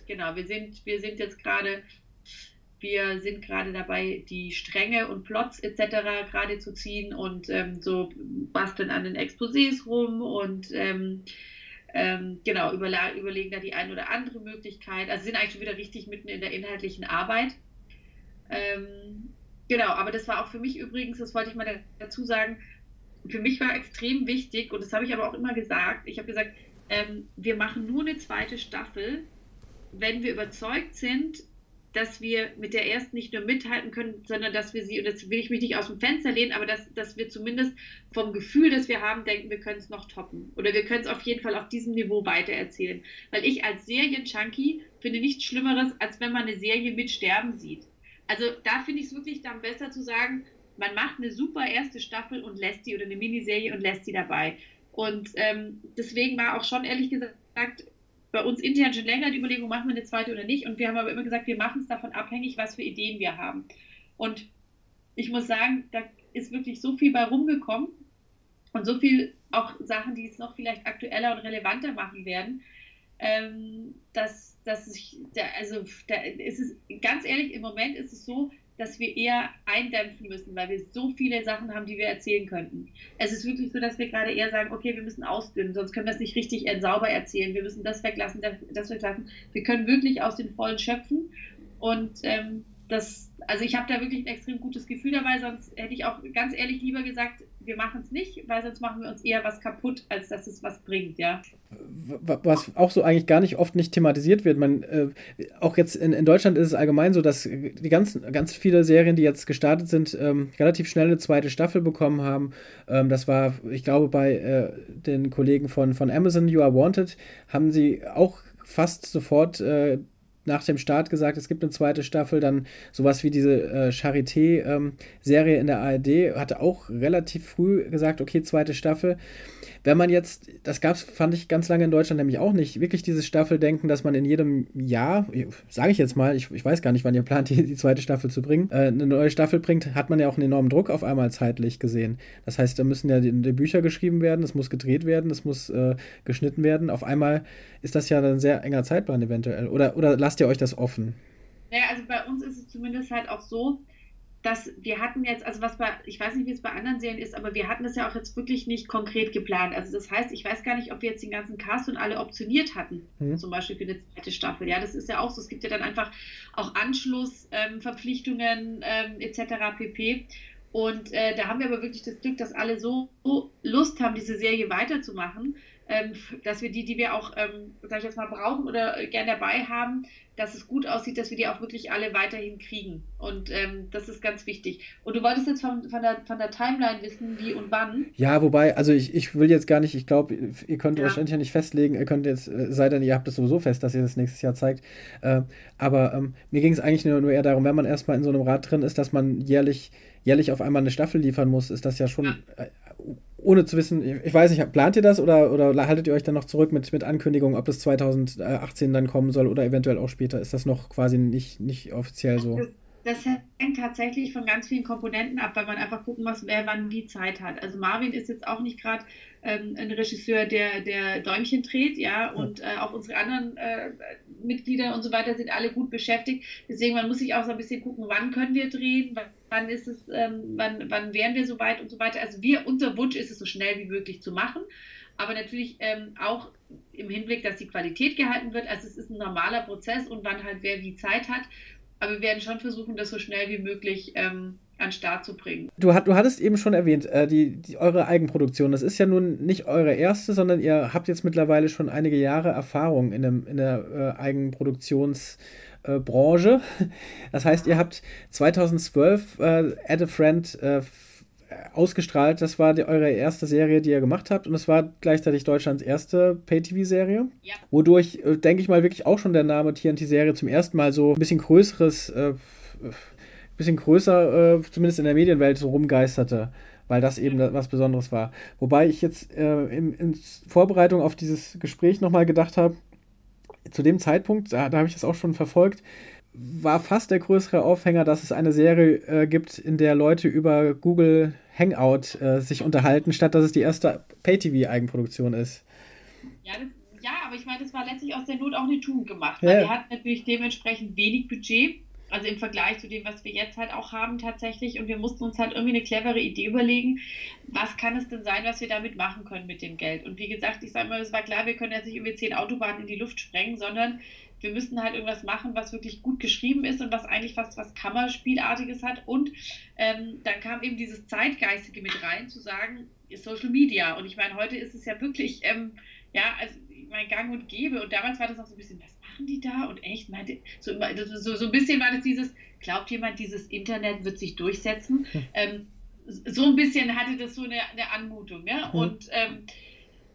genau. Wir sind, wir sind jetzt gerade, wir sind gerade dabei, die Stränge und Plots etc. gerade zu ziehen und ähm, so basteln an den Exposés rum und ähm, ähm, genau, überlegen da die eine oder andere Möglichkeit. Also sind eigentlich schon wieder richtig mitten in der inhaltlichen Arbeit. Ähm, Genau, aber das war auch für mich übrigens, das wollte ich mal dazu sagen, für mich war extrem wichtig, und das habe ich aber auch immer gesagt, ich habe gesagt, ähm, wir machen nur eine zweite Staffel, wenn wir überzeugt sind, dass wir mit der ersten nicht nur mithalten können, sondern dass wir sie, und das will ich mich nicht aus dem Fenster lehnen, aber dass, dass wir zumindest vom Gefühl, das wir haben, denken, wir können es noch toppen. Oder wir können es auf jeden Fall auf diesem Niveau weitererzählen. Weil ich als Serien-Junkie finde nichts Schlimmeres, als wenn man eine Serie mit Sterben sieht. Also da finde ich es wirklich dann besser zu sagen, man macht eine super erste Staffel und lässt die oder eine Miniserie und lässt die dabei. Und ähm, deswegen war auch schon ehrlich gesagt bei uns intern schon länger die Überlegung, machen wir eine zweite oder nicht. Und wir haben aber immer gesagt, wir machen es davon abhängig, was für Ideen wir haben. Und ich muss sagen, da ist wirklich so viel bei rumgekommen und so viel auch Sachen, die es noch vielleicht aktueller und relevanter machen werden, ähm, dass, dass ich, da, also da ist es ganz ehrlich, im Moment ist es so, dass wir eher eindämpfen müssen, weil wir so viele Sachen haben, die wir erzählen könnten. Es ist wirklich so, dass wir gerade eher sagen, okay, wir müssen ausdünnen, sonst können wir es nicht richtig sauber erzählen. Wir müssen das weglassen, das weglassen. Wir können wirklich aus den Vollen schöpfen und ähm, das, also ich habe da wirklich ein extrem gutes Gefühl dabei, sonst hätte ich auch ganz ehrlich lieber gesagt, wir machen es nicht, weil sonst machen wir uns eher was kaputt, als dass es was bringt, ja. Was auch so eigentlich gar nicht oft nicht thematisiert wird. Man, äh, auch jetzt in, in Deutschland ist es allgemein so, dass die ganzen, ganz viele Serien, die jetzt gestartet sind, ähm, relativ schnell eine zweite Staffel bekommen haben. Ähm, das war, ich glaube, bei äh, den Kollegen von, von Amazon, You Are Wanted, haben sie auch fast sofort äh, nach dem Start gesagt, es gibt eine zweite Staffel, dann sowas wie diese äh, Charité-Serie ähm, in der ARD, hatte auch relativ früh gesagt, okay, zweite Staffel wenn man jetzt, das gab es, fand ich ganz lange in Deutschland nämlich auch nicht, wirklich dieses Staffeldenken, dass man in jedem Jahr, sage ich jetzt mal, ich, ich weiß gar nicht, wann ihr plant, <laughs> die, die zweite Staffel zu bringen, äh, eine neue Staffel bringt, hat man ja auch einen enormen Druck auf einmal zeitlich gesehen. Das heißt, da müssen ja die, die Bücher geschrieben werden, es muss gedreht werden, es muss äh, geschnitten werden. Auf einmal ist das ja dann sehr enger Zeitplan eventuell. Oder, oder lasst ihr euch das offen? Naja, also bei uns ist es zumindest halt auch so, dass wir hatten jetzt, also was bei, ich weiß nicht, wie es bei anderen Serien ist, aber wir hatten das ja auch jetzt wirklich nicht konkret geplant. Also das heißt, ich weiß gar nicht, ob wir jetzt den ganzen Cast und alle optioniert hatten, mhm. zum Beispiel für eine zweite Staffel. Ja, das ist ja auch so. Es gibt ja dann einfach auch Anschlussverpflichtungen ähm, ähm, etc. pp. Und äh, da haben wir aber wirklich das Glück, dass alle so, so Lust haben, diese Serie weiterzumachen, ähm, dass wir die, die wir auch, ähm, sag ich jetzt mal, brauchen oder gern dabei haben, dass es gut aussieht, dass wir die auch wirklich alle weiterhin kriegen. Und ähm, das ist ganz wichtig. Und du wolltest jetzt von, von, der, von der Timeline wissen, wie und wann. Ja, wobei, also ich, ich will jetzt gar nicht, ich glaube, ihr könnt ja. wahrscheinlich ja nicht festlegen, ihr könnt jetzt, äh, sei denn, ihr habt es sowieso fest, dass ihr das nächstes Jahr zeigt. Äh, aber ähm, mir ging es eigentlich nur, nur eher darum, wenn man erstmal in so einem Rad drin ist, dass man jährlich, jährlich auf einmal eine Staffel liefern muss, ist das ja schon ja. Äh, ohne zu wissen, ich weiß nicht, plant ihr das oder, oder haltet ihr euch dann noch zurück mit, mit Ankündigungen, ob das 2018 dann kommen soll oder eventuell auch später? Ist das noch quasi nicht, nicht offiziell so? Das, das hängt tatsächlich von ganz vielen Komponenten ab, weil man einfach gucken muss, wer wann wie Zeit hat. Also Marvin ist jetzt auch nicht gerade ähm, ein Regisseur, der, der Däumchen dreht, ja, und äh, auch unsere anderen äh, Mitglieder und so weiter sind alle gut beschäftigt. Deswegen, man muss sich auch so ein bisschen gucken, wann können wir drehen, wann ist es, ähm, wann, wann wären wir soweit und so weiter. Also wir, unser Wunsch ist es so schnell wie möglich zu machen, aber natürlich ähm, auch im Hinblick, dass die Qualität gehalten wird. Also es ist ein normaler Prozess und wann halt wer wie Zeit hat. Aber wir werden schon versuchen, das so schnell wie möglich ähm, an Start zu bringen. Du, hat, du hattest eben schon erwähnt, äh, die, die, eure Eigenproduktion, das ist ja nun nicht eure erste, sondern ihr habt jetzt mittlerweile schon einige Jahre Erfahrung in, dem, in der äh, Eigenproduktions- äh, Branche. Das heißt, ihr habt 2012 äh, Add a Friend äh, ausgestrahlt. Das war die, eure erste Serie, die ihr gemacht habt. Und es war gleichzeitig Deutschlands erste Pay-TV-Serie. Ja. Wodurch, äh, denke ich mal, wirklich auch schon der Name TNT-Serie zum ersten Mal so ein bisschen größeres, äh, bisschen größer, äh, zumindest in der Medienwelt, so rumgeisterte weil das eben was Besonderes war. Wobei ich jetzt äh, in, in, Vorbereitung auf dieses Gespräch nochmal gedacht habe, zu dem Zeitpunkt, da, da habe ich das auch schon verfolgt, war fast der größere Aufhänger, dass es eine Serie äh, gibt, in der Leute über Google Hangout äh, sich unterhalten, statt dass es die erste Pay-TV-Eigenproduktion ist. Ja, das, ja, aber ich meine, das war letztlich aus der Not auch eine Tugend gemacht. Ja. Weil wir hatten natürlich dementsprechend wenig Budget, also im Vergleich zu dem, was wir jetzt halt auch haben tatsächlich. Und wir mussten uns halt irgendwie eine clevere Idee überlegen, was kann es denn sein, was wir damit machen können mit dem Geld. Und wie gesagt, ich sage mal, es war klar, wir können jetzt nicht irgendwie zehn Autobahnen in die Luft sprengen, sondern wir müssen halt irgendwas machen, was wirklich gut geschrieben ist und was eigentlich fast was Kammerspielartiges hat. Und ähm, dann kam eben dieses Zeitgeistige mit rein, zu sagen, Social Media. Und ich meine, heute ist es ja wirklich, ähm, ja, also mein Gang und Gäbe. Und damals war das auch so ein bisschen, was machen die da? Und echt, meinte, so, so, so ein bisschen war das dieses, glaubt jemand, dieses Internet wird sich durchsetzen? Hm. Ähm, so ein bisschen hatte das so eine, eine Anmutung. Ja? Hm. Und ähm,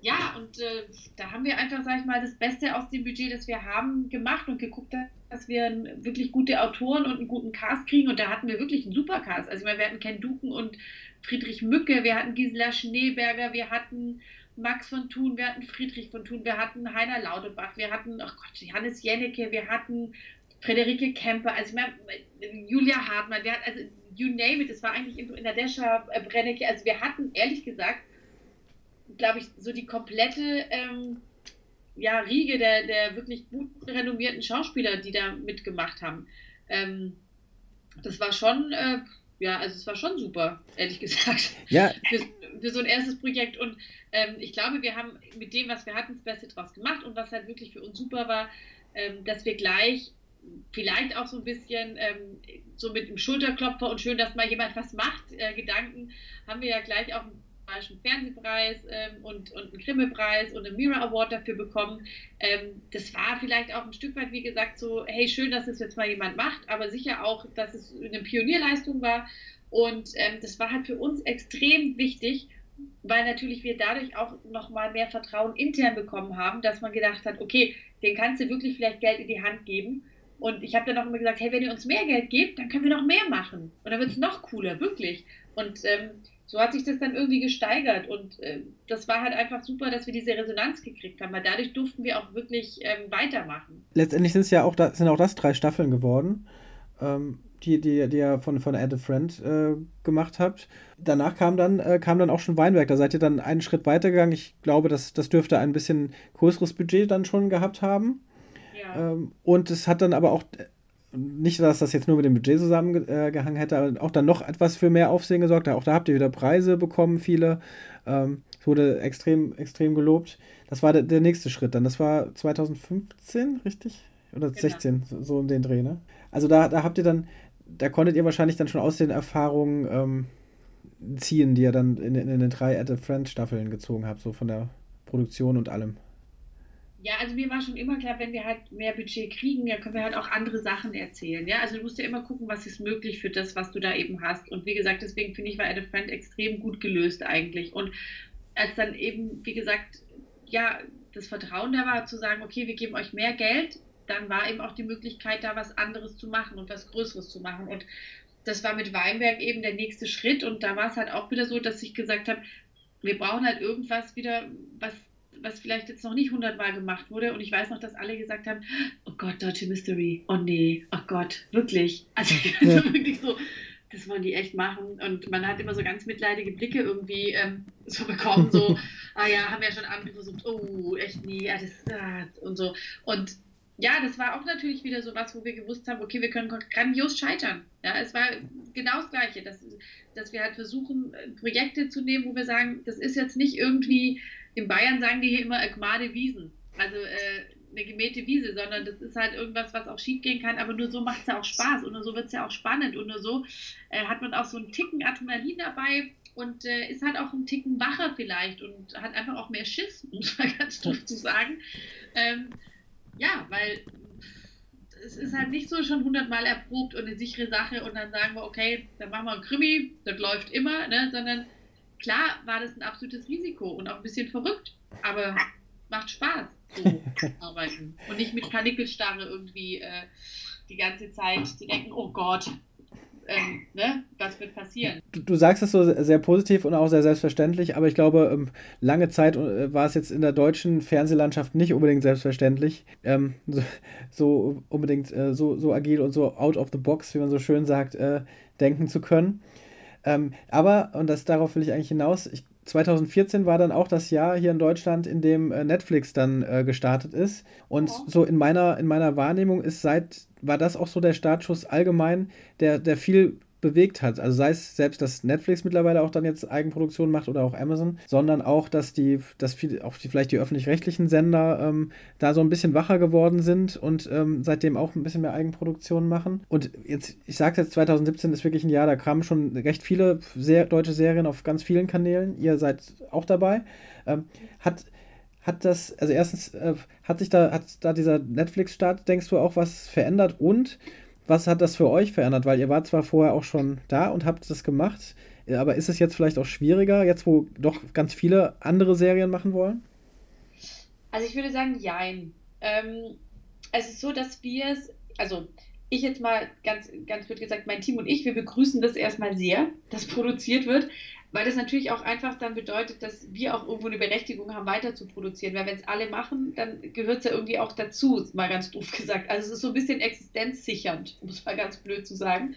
ja, und äh, da haben wir einfach, sag ich mal, das Beste aus dem Budget, das wir haben, gemacht und geguckt, dass wir wirklich gute Autoren und einen guten Cast kriegen. Und da hatten wir wirklich einen super Cast. Also, wir hatten Ken Duken und Friedrich Mücke, wir hatten Gisela Schneeberger, wir hatten Max von Thun, wir hatten Friedrich von Thun, wir hatten Heiner Laudebach, wir hatten, ach Gott, Johannes Jennecke, wir hatten Friederike Kemper, also Julia Hartmann, wir hatten, also you name it, es war eigentlich in der Descher äh, Brennecke, also wir hatten ehrlich gesagt, glaube ich, so die komplette ähm, ja, Riege der, der wirklich gut renommierten Schauspieler, die da mitgemacht haben. Ähm, das war schon, äh, ja, also es war schon super, ehrlich gesagt. Ja. Für, für so ein erstes Projekt. Und ähm, ich glaube, wir haben mit dem, was wir hatten, das Beste draus gemacht. Und was halt wirklich für uns super war, ähm, dass wir gleich vielleicht auch so ein bisschen ähm, so mit dem Schulterklopfer und schön, dass mal jemand was macht, äh, Gedanken, haben wir ja gleich auch einen Fernsehpreis ähm, und, und einen Grimme-Preis und einen Mirror Award dafür bekommen. Ähm, das war vielleicht auch ein Stück weit, wie gesagt, so, hey, schön, dass es jetzt mal jemand macht, aber sicher auch, dass es eine Pionierleistung war. Und ähm, das war halt für uns extrem wichtig, weil natürlich wir dadurch auch nochmal mehr Vertrauen intern bekommen haben, dass man gedacht hat, okay, den kannst du wirklich vielleicht Geld in die Hand geben. Und ich habe dann auch immer gesagt, hey, wenn ihr uns mehr Geld gebt, dann können wir noch mehr machen. Und dann wird es noch cooler, wirklich. Und ähm, so hat sich das dann irgendwie gesteigert und äh, das war halt einfach super, dass wir diese Resonanz gekriegt haben, weil dadurch durften wir auch wirklich ähm, weitermachen. Letztendlich sind es ja auch, da, sind auch das drei Staffeln geworden, ähm, die, die, die ihr von, von Add a Friend äh, gemacht habt. Danach kam dann, äh, kam dann auch schon Weinberg, da seid ihr dann einen Schritt weitergegangen. Ich glaube, das, das dürfte ein bisschen größeres Budget dann schon gehabt haben. Ja. Ähm, und es hat dann aber auch nicht, dass das jetzt nur mit dem Budget zusammengehangen hätte, aber auch dann noch etwas für mehr Aufsehen gesorgt. Auch da habt ihr wieder Preise bekommen, viele. Ähm, es wurde extrem, extrem gelobt. Das war der, der, nächste Schritt dann. Das war 2015, richtig? Oder genau. 16, so, so um den Dreh, ne? Also da, da habt ihr dann, da konntet ihr wahrscheinlich dann schon aus den Erfahrungen ähm, ziehen, die ihr dann in, in, in den drei At a Friend Staffeln gezogen habt, so von der Produktion und allem. Ja, also mir war schon immer klar, wenn wir halt mehr Budget kriegen, dann können wir halt auch andere Sachen erzählen. Ja, also du musst ja immer gucken, was ist möglich für das, was du da eben hast. Und wie gesagt, deswegen finde ich, war Adam Friend extrem gut gelöst eigentlich. Und als dann eben, wie gesagt, ja, das Vertrauen da war, zu sagen, okay, wir geben euch mehr Geld, dann war eben auch die Möglichkeit, da was anderes zu machen und was Größeres zu machen. Und das war mit Weinberg eben der nächste Schritt. Und da war es halt auch wieder so, dass ich gesagt habe, wir brauchen halt irgendwas wieder, was was vielleicht jetzt noch nicht hundertmal gemacht wurde. Und ich weiß noch, dass alle gesagt haben, oh Gott, deutsche Mystery, oh nee, oh Gott, wirklich. Also <laughs> ja. wirklich so, das wollen die echt machen. Und man hat immer so ganz mitleidige Blicke irgendwie ähm, so bekommen, so, <laughs> ah ja, haben wir ja schon Abend versucht, oh, echt nie, ja, das, ah, und so. Und ja, das war auch natürlich wieder so was, wo wir gewusst haben, okay, wir können grandios scheitern. Ja, es war genau das Gleiche, dass, dass wir halt versuchen, Projekte zu nehmen, wo wir sagen, das ist jetzt nicht irgendwie in Bayern sagen die hier immer Gmade Wiesen. Also äh, eine gemähte Wiese, sondern das ist halt irgendwas, was auch schief gehen kann, aber nur so macht es ja auch Spaß und nur so wird es ja auch spannend und nur so äh, hat man auch so einen Ticken Adrenalin dabei und äh, ist halt auch ein Ticken wacher vielleicht und hat einfach auch mehr Schiss, <laughs> muss man ganz <laughs> doof zu sagen. Ähm, ja, weil es ist halt nicht so schon hundertmal erprobt und eine sichere Sache und dann sagen wir, okay, dann machen wir ein Krimi, das läuft immer, ne, sondern klar war das ein absolutes Risiko und auch ein bisschen verrückt, aber macht Spaß, so <laughs> arbeiten. Und nicht mit Panikkelstarre irgendwie äh, die ganze Zeit zu denken, oh Gott, ähm, ne, was wird passieren. Du, du, sagst es so sehr positiv und auch sehr selbstverständlich, aber ich glaube, ähm, lange Zeit äh, war es jetzt in der deutschen Fernsehlandschaft nicht unbedingt selbstverständlich, ähm, <laughs> so, so, unbedingt äh, so, so agil und so out of the box, wie man so schön sagt, äh, denken zu können. Ähm, aber, und das darauf will ich eigentlich hinaus, ich, 2014 war dann auch das Jahr hier in Deutschland, in dem äh, Netflix dann äh, gestartet ist. Und oh. so in meiner, in meiner Wahrnehmung ist seit, war das auch so der Startschuss allgemein, der, der viel bewegt hat. Also sei es selbst, dass Netflix mittlerweile auch dann jetzt Eigenproduktion macht oder auch Amazon, sondern auch, dass die, dass viel, auch die, vielleicht die öffentlich-rechtlichen Sender ähm, da so ein bisschen wacher geworden sind und ähm, seitdem auch ein bisschen mehr Eigenproduktion machen. Und jetzt, ich sage jetzt, 2017 ist wirklich ein Jahr, da kamen schon recht viele sehr, deutsche Serien auf ganz vielen Kanälen. Ihr seid auch dabei. Ähm, hat hat das, also erstens, äh, hat sich da, hat da dieser Netflix-Start, denkst du, auch was verändert? Und was hat das für euch verändert? Weil ihr wart zwar vorher auch schon da und habt das gemacht, aber ist es jetzt vielleicht auch schwieriger, jetzt wo doch ganz viele andere Serien machen wollen? Also ich würde sagen, jein. Ähm, es ist so, dass wir es, also ich jetzt mal ganz, ganz blöd gesagt, mein Team und ich, wir begrüßen das erstmal sehr, dass produziert wird, weil das natürlich auch einfach dann bedeutet, dass wir auch irgendwo eine Berechtigung haben, weiter zu produzieren. Weil wenn es alle machen, dann gehört es ja irgendwie auch dazu, mal ganz doof gesagt. Also es ist so ein bisschen existenzsichernd, um es mal ganz blöd zu sagen.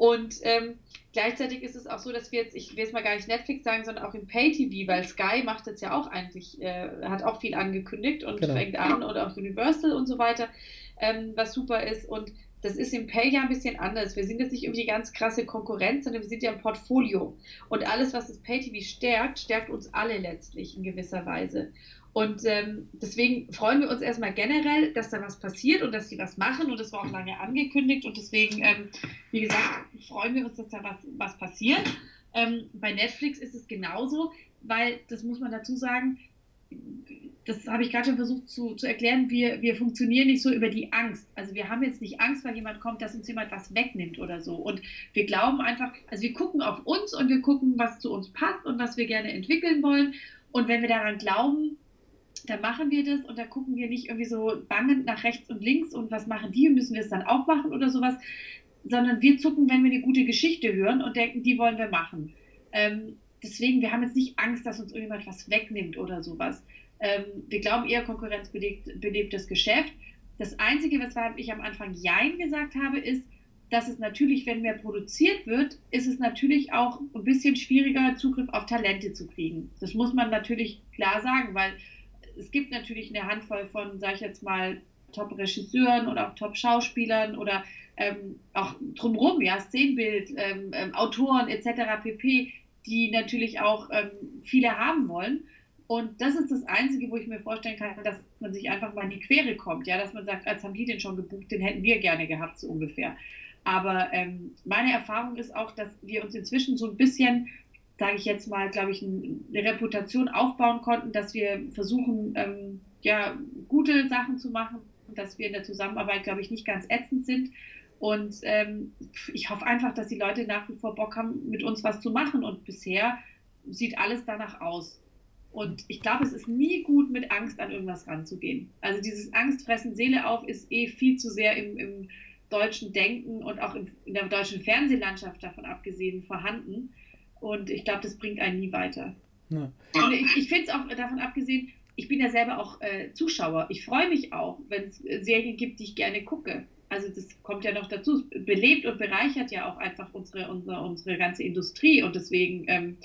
Und ähm, gleichzeitig ist es auch so, dass wir jetzt, ich will jetzt mal gar nicht Netflix sagen, sondern auch im Pay-TV, weil Sky macht jetzt ja auch eigentlich, äh, hat auch viel angekündigt und genau. fängt an oder auch Universal und so weiter, ähm, was super ist. Und das ist im Pay ja ein bisschen anders. Wir sind jetzt nicht irgendwie ganz krasse Konkurrenz, sondern wir sind ja ein Portfolio. Und alles, was das Pay-TV stärkt, stärkt uns alle letztlich in gewisser Weise. Und ähm, deswegen freuen wir uns erstmal generell, dass da was passiert und dass sie was machen. Und das war auch lange angekündigt. Und deswegen, ähm, wie gesagt, freuen wir uns, dass da was, was passiert. Ähm, bei Netflix ist es genauso, weil, das muss man dazu sagen, das habe ich gerade schon versucht zu, zu erklären, wir, wir funktionieren nicht so über die Angst. Also wir haben jetzt nicht Angst, weil jemand kommt, dass uns jemand was wegnimmt oder so. Und wir glauben einfach, also wir gucken auf uns und wir gucken, was zu uns passt und was wir gerne entwickeln wollen. Und wenn wir daran glauben, dann machen wir das und da gucken wir nicht irgendwie so bangend nach rechts und links und was machen die müssen wir es dann auch machen oder sowas, sondern wir zucken, wenn wir eine gute Geschichte hören und denken, die wollen wir machen. Ähm, deswegen, wir haben jetzt nicht Angst, dass uns irgendjemand was wegnimmt oder sowas. Ähm, wir glauben eher, Konkurrenz belebt, belebt das Geschäft. Das Einzige, weshalb ich am Anfang Jein gesagt habe, ist, dass es natürlich, wenn mehr produziert wird, ist es natürlich auch ein bisschen schwieriger, Zugriff auf Talente zu kriegen. Das muss man natürlich klar sagen, weil es gibt natürlich eine Handvoll von, sag ich jetzt mal, Top-Regisseuren oder auch Top-Schauspielern oder ähm, auch drumherum, ja, Szenenbild, ähm, ähm, Autoren etc. pp., die natürlich auch ähm, viele haben wollen. Und das ist das Einzige, wo ich mir vorstellen kann, dass man sich einfach mal in die Quere kommt. Ja, dass man sagt, als haben die den schon gebucht, den hätten wir gerne gehabt, so ungefähr. Aber ähm, meine Erfahrung ist auch, dass wir uns inzwischen so ein bisschen, sage ich jetzt mal, glaube ich, eine Reputation aufbauen konnten, dass wir versuchen, ähm, ja, gute Sachen zu machen, dass wir in der Zusammenarbeit, glaube ich, nicht ganz ätzend sind. Und ähm, ich hoffe einfach, dass die Leute nach wie vor Bock haben, mit uns was zu machen. Und bisher sieht alles danach aus. Und ich glaube, es ist nie gut, mit Angst an irgendwas ranzugehen. Also dieses Angstfressen Seele auf ist eh viel zu sehr im, im deutschen Denken und auch in, in, der deutschen Fernsehlandschaft davon abgesehen vorhanden. Und ich glaube, das bringt einen nie weiter. Ja. Und ich, ich finde es auch davon abgesehen, ich bin ja selber auch äh, Zuschauer. Ich freue mich auch, wenn es Serien gibt, die ich gerne gucke. Also das kommt ja noch dazu. Es belebt und bereichert ja auch einfach unsere, unsere, unsere ganze Industrie. Und deswegen ähm,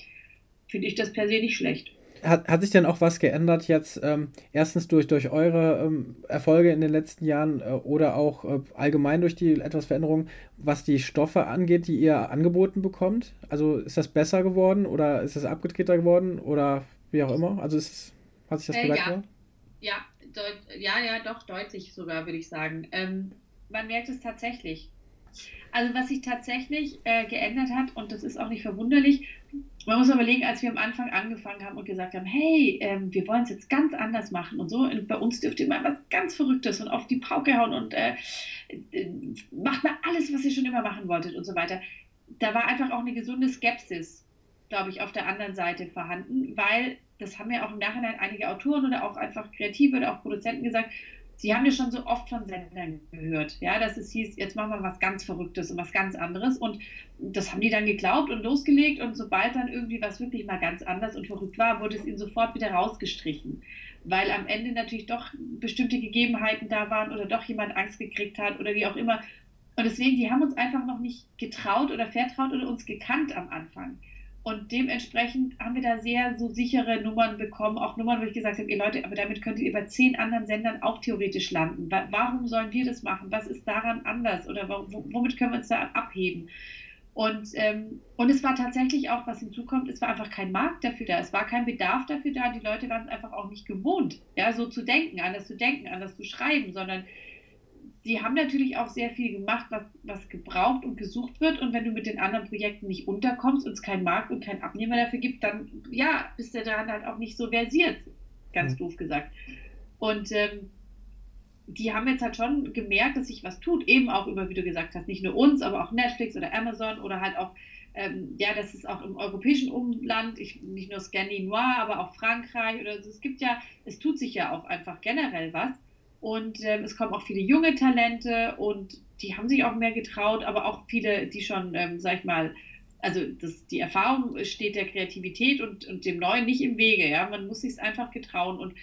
finde ich das per se nicht schlecht hat, hat sich denn auch was geändert jetzt, ähm, erstens durch, durch eure ähm, Erfolge in den letzten Jahren äh, oder auch äh, allgemein durch die etwas Veränderungen, was die Stoffe angeht, die ihr angeboten bekommt? Also ist das besser geworden oder ist das abgedrehter geworden oder wie auch immer? Also ist, hat sich das äh, ja. Ja, ja, ja, doch, deutlich sogar, würde ich sagen. Ähm, man merkt es tatsächlich. Also was sich tatsächlich äh, geändert hat, und das ist auch nicht verwunderlich, man muss überlegen, als wir am Anfang angefangen haben und gesagt haben, hey, ähm, wir wollen es jetzt ganz anders machen und so, und bei uns dürft ihr mal was ganz Verrücktes und auf die Pauke hauen und äh, macht mal alles, was ihr schon immer machen wolltet und so weiter. Da war einfach auch eine gesunde Skepsis, glaube ich, auf der anderen Seite vorhanden, weil das haben ja auch im Nachhinein einige Autoren oder auch einfach Kreative oder auch Produzenten gesagt, Sie haben ja schon so oft von Sendern gehört, ja, dass es hieß, jetzt machen wir was ganz Verrücktes und was ganz anderes. Und das haben die dann geglaubt und losgelegt. Und sobald dann irgendwie was wirklich mal ganz anders und verrückt war, wurde es ihnen sofort wieder rausgestrichen. Weil am Ende natürlich doch bestimmte Gegebenheiten da waren oder doch jemand Angst gekriegt hat oder wie auch immer. Und deswegen, die haben uns einfach noch nicht getraut oder vertraut oder uns gekannt am Anfang. Und dementsprechend haben wir da sehr so sichere Nummern bekommen, auch Nummern, wo ich gesagt habe, ihr Leute, aber damit könntet ihr bei zehn anderen Sendern auch theoretisch landen. Warum sollen wir das machen? Was ist daran anders? Oder womit können wir uns da abheben? Und, ähm, und es war tatsächlich auch, was hinzukommt, es war einfach kein Markt dafür da, es war kein Bedarf dafür da, die Leute waren es einfach auch nicht gewohnt, ja, so zu denken, anders zu denken, anders zu schreiben, sondern die haben natürlich auch sehr viel gemacht, was, was gebraucht und gesucht wird. Und wenn du mit den anderen Projekten nicht unterkommst und es keinen Markt und keinen Abnehmer dafür gibt, dann ja, bist du daran halt auch nicht so versiert. ganz mhm. doof gesagt. Und ähm, die haben jetzt halt schon gemerkt, dass sich was tut, eben auch über, wie du gesagt hast, nicht nur uns, aber auch Netflix oder Amazon oder halt auch, ähm, ja, das ist auch im europäischen Umland, ich, nicht nur Scandinois, aber auch Frankreich oder so. Es gibt ja, es tut sich ja auch einfach generell was. Und ähm, es kommen auch viele junge Talente und die haben sich auch mehr getraut, aber auch viele, die schon, ähm, sag ich mal, also das, die Erfahrung steht der Kreativität und, und dem Neuen nicht im Wege. Ja? Man muss sich einfach getrauen. Und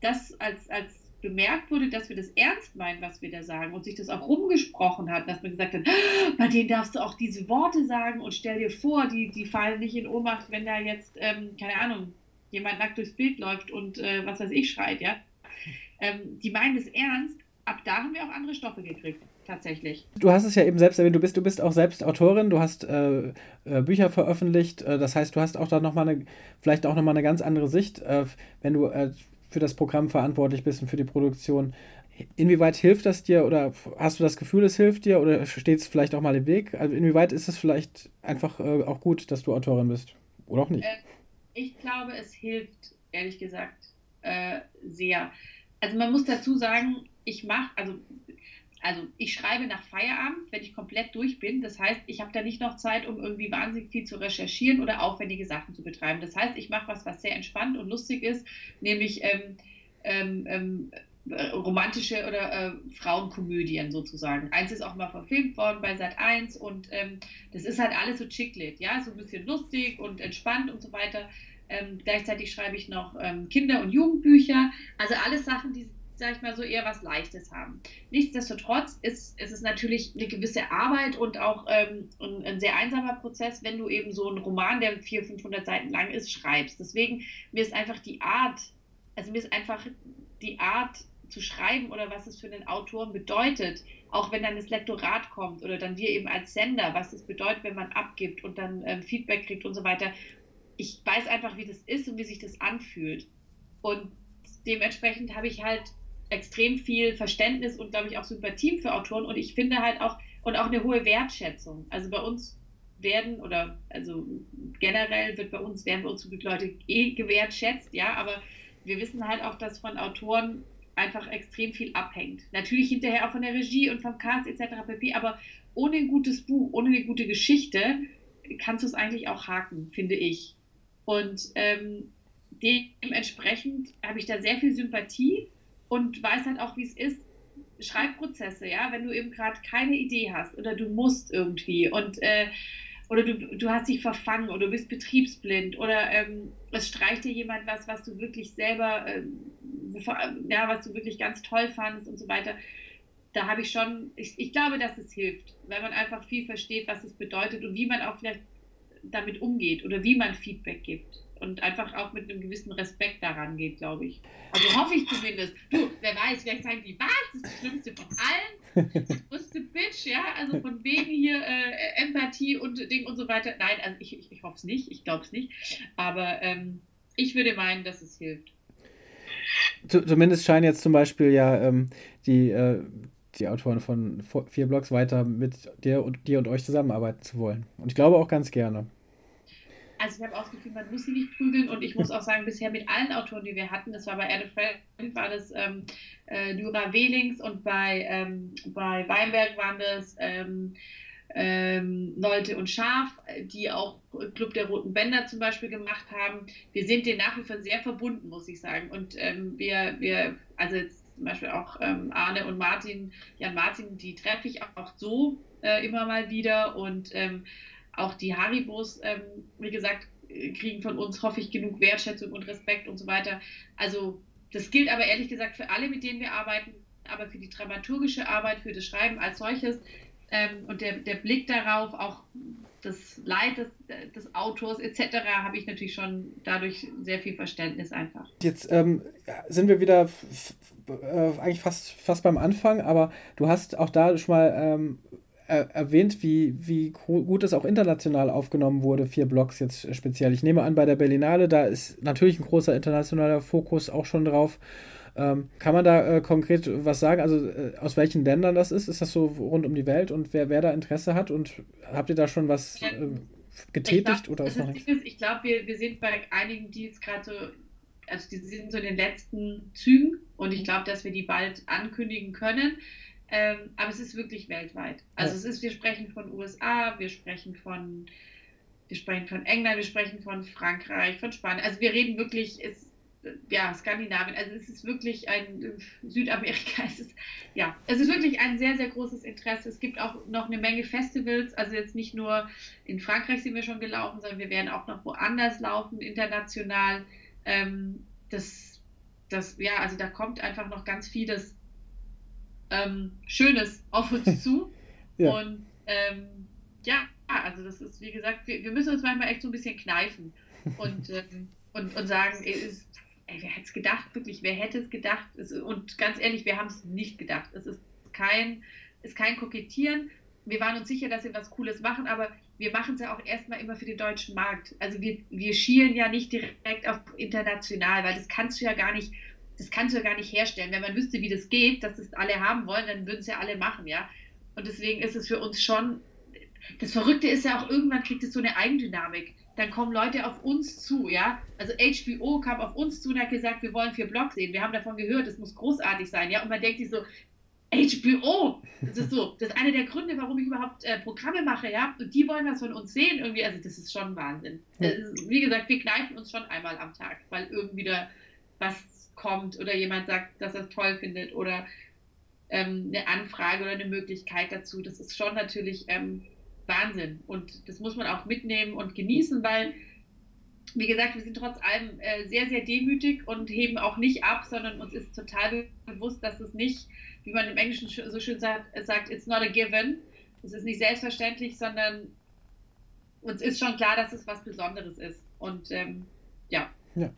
das als, als bemerkt wurde, dass wir das ernst meinen, was wir da sagen und sich das auch rumgesprochen hat, dass man gesagt hat, ah, bei denen darfst du auch diese Worte sagen und stell dir vor, die, die fallen nicht in Ohnmacht, wenn da jetzt, ähm, keine Ahnung, jemand nackt durchs Bild läuft und äh, was weiß ich schreit, ja. Ähm, die meinen das ernst, ab da haben wir auch andere Stoffe gekriegt tatsächlich. Du hast es ja eben selbst erwähnt, du bist, du bist auch selbst Autorin, du hast äh, äh, Bücher veröffentlicht, äh, das heißt, du hast auch da nochmal eine, vielleicht auch nochmal eine ganz andere Sicht, äh, wenn du äh, für das Programm verantwortlich bist und für die Produktion. Inwieweit hilft das dir oder hast du das Gefühl, es hilft dir oder steht es vielleicht auch mal im Weg? Also inwieweit ist es vielleicht einfach äh, auch gut, dass du Autorin bist oder auch nicht? Ich glaube, es hilft, ehrlich gesagt, sehr. Also man muss dazu sagen, ich mache, also also ich schreibe nach Feierabend, wenn ich komplett durch bin. Das heißt, ich habe da nicht noch Zeit, um irgendwie wahnsinnig viel zu recherchieren oder aufwendige Sachen zu betreiben. Das heißt, ich mache was, was sehr entspannt und lustig ist, nämlich ähm, ähm, ähm, romantische oder äh, Frauenkomödien sozusagen. Eins ist auch mal verfilmt worden bei Sat 1 und ähm, das ist halt alles so chicklit, ja, so ein bisschen lustig und entspannt und so weiter. Ähm, gleichzeitig schreibe ich noch ähm, Kinder- und Jugendbücher, also alles Sachen, die sag ich mal so, eher was Leichtes haben. Nichtsdestotrotz ist, ist es natürlich eine gewisse Arbeit und auch ähm, ein, ein, sehr einsamer Prozess, wenn du eben so einen Roman, der 400, 500 Seiten lang ist, schreibst. Deswegen, mir ist einfach die Art, also mir ist einfach die Art zu schreiben oder was es für einen Autoren bedeutet, auch wenn dann das Lektorat kommt oder dann wir eben als Sender, was es bedeutet, wenn man abgibt und dann ähm, Feedback kriegt und so weiter. Ich weiß einfach, wie das ist und wie sich das anfühlt. Und dementsprechend habe ich halt extrem viel Verständnis und, glaube ich, auch Sympathie für Autoren. Und ich finde halt auch, und auch eine hohe Wertschätzung. Also bei uns werden, oder also generell wird bei uns, werden bei uns Leute eh gewertschätzt, ja, aber wir wissen halt auch, dass von Autoren einfach extrem viel abhängt. Natürlich hinterher auch von der Regie und vom Cast etc. pp. Aber ohne ein gutes Buch, ohne eine gute Geschichte kannst du es eigentlich auch haken, finde ich. Und ähm, dementsprechend habe ich da sehr viel Sympathie und weiß halt auch, wie es ist. Schreibprozesse, ja, wenn du eben gerade keine Idee hast oder du musst irgendwie und äh, oder du, du hast dich verfangen oder du bist betriebsblind oder ähm, es streicht dir jemand was, was du wirklich selber, ähm, ja, was du wirklich ganz toll fandest und so weiter. Da habe ich schon, ich, ich glaube, dass es hilft, weil man einfach viel versteht, was es bedeutet und wie man auch vielleicht damit umgeht oder wie man Feedback gibt und einfach auch mit einem gewissen Respekt daran geht, glaube ich. Also hoffe ich zumindest. Du, wer weiß, vielleicht sagen die, was? Das Schlimmste von allen. Das größte Bitch, ja, also von wegen hier äh, Empathie und Ding und so weiter. Nein, also ich, ich, ich hoffe es nicht, ich glaube es nicht. Aber ähm, ich würde meinen, dass es hilft. Zumindest scheinen jetzt zum Beispiel ja ähm, die, äh, die Autoren von vier Blogs weiter mit dir und, dir und euch zusammenarbeiten zu wollen. Und ich glaube auch ganz gerne. Also ich habe auch das Gefühl, man muss sie nicht prügeln und ich muss auch sagen, bisher mit allen Autoren, die wir hatten, das war bei Erde Friend, war das ähm, äh, Lyra Welings und bei, ähm, bei Weinberg waren das ähm, ähm, Nolte und Schaf, die auch Club der Roten Bänder zum Beispiel gemacht haben. Wir sind denen nach wie vor sehr verbunden, muss ich sagen. Und ähm, wir, wir, also jetzt zum Beispiel auch ähm, Arne und Martin, Jan Martin, die treffe ich auch so äh, immer mal wieder und ähm, auch die Haribos, ähm, wie gesagt, kriegen von uns, hoffe ich, genug Wertschätzung und Respekt und so weiter. Also das gilt aber ehrlich gesagt für alle, mit denen wir arbeiten, aber für die dramaturgische Arbeit, für das Schreiben als solches ähm, und der, der Blick darauf, auch das Leid des, des Autors etc., habe ich natürlich schon dadurch sehr viel Verständnis einfach. Jetzt ähm, sind wir wieder äh, eigentlich fast, fast beim Anfang, aber du hast auch da schon mal ähm, erwähnt, wie, wie gut es auch international aufgenommen wurde, vier Blogs jetzt speziell. Ich nehme an, bei der Berlinale, da ist natürlich ein großer internationaler Fokus auch schon drauf. Ähm, kann man da äh, konkret was sagen? Also äh, aus welchen Ländern das ist? Ist das so rund um die Welt und wer, wer da Interesse hat? Und habt ihr da schon was äh, getätigt? Ich glaub, oder ist noch nichts? Ich glaube, wir, wir sind bei einigen Deals gerade so also die sind so in den letzten Zügen und ich glaube, dass wir die bald ankündigen können. Ähm, aber es ist wirklich weltweit. Also ja. es ist, wir sprechen von USA, wir sprechen von, wir sprechen von England, wir sprechen von Frankreich, von Spanien. Also wir reden wirklich, es, ja, Skandinavien, also es ist wirklich ein Südamerika, <laughs> es ist, ja, es ist wirklich ein sehr, sehr großes Interesse. Es gibt auch noch eine Menge Festivals, also jetzt nicht nur in Frankreich sind wir schon gelaufen, sondern wir werden auch noch woanders laufen, international. Ähm, das, das, ja, also da kommt einfach noch ganz vieles ähm, Schönes auf uns <laughs> zu. ja. Und ähm, ja, also das ist, wie gesagt, wir, wir, müssen uns manchmal echt so ein bisschen kneifen und, <laughs> ähm, und, und sagen, ist, ey, wer hätte es gedacht, wirklich, wer hätte es gedacht? Es, und ganz ehrlich, wir haben es nicht gedacht. Es ist kein, ist kein Kokettieren. Wir waren uns sicher, dass wir was Cooles machen, aber wir machen es ja auch erstmal immer für den deutschen Markt. Also wir, wir schielen ja nicht direkt auf international, weil das kannst du ja gar nicht, das kannst du ja gar nicht herstellen. Wenn man wüsste, wie das geht, dass das alle haben wollen, dann würden es ja alle machen, ja. Und deswegen ist es für uns schon, das Verrückte ist ja auch, irgendwann kriegt es so eine Eigendynamik dann kommen Leute auf uns zu, ja. Also HBO kam auf uns zu und hat gesagt, wir wollen vier Blogs sehen. Wir haben davon gehört, es muss großartig sein, ja. Und man denkt sich so, HBO, das ist so, das ist einer der Gründe, warum ich überhaupt äh, Programme mache, ja. Und die wollen was von uns sehen irgendwie. Also das ist schon Wahnsinn. Ist, wie gesagt, wir kneifen uns schon einmal am Tag, weil irgendwie da was kommt oder jemand sagt, dass er es toll findet oder ähm, eine Anfrage oder eine Möglichkeit dazu. Das ist schon natürlich ähm, Wahnsinn. Und das muss man auch mitnehmen und genießen, weil, wie gesagt, wir sind trotz allem äh, sehr, sehr demütig und heben auch nicht ab, sondern uns ist total bewusst, dass es nicht, wie man im Englischen so schön sagt, sagt it's not a given. Es ist nicht selbstverständlich, sondern uns ist schon klar, dass es was Besonderes ist. Und ähm, ja. ja.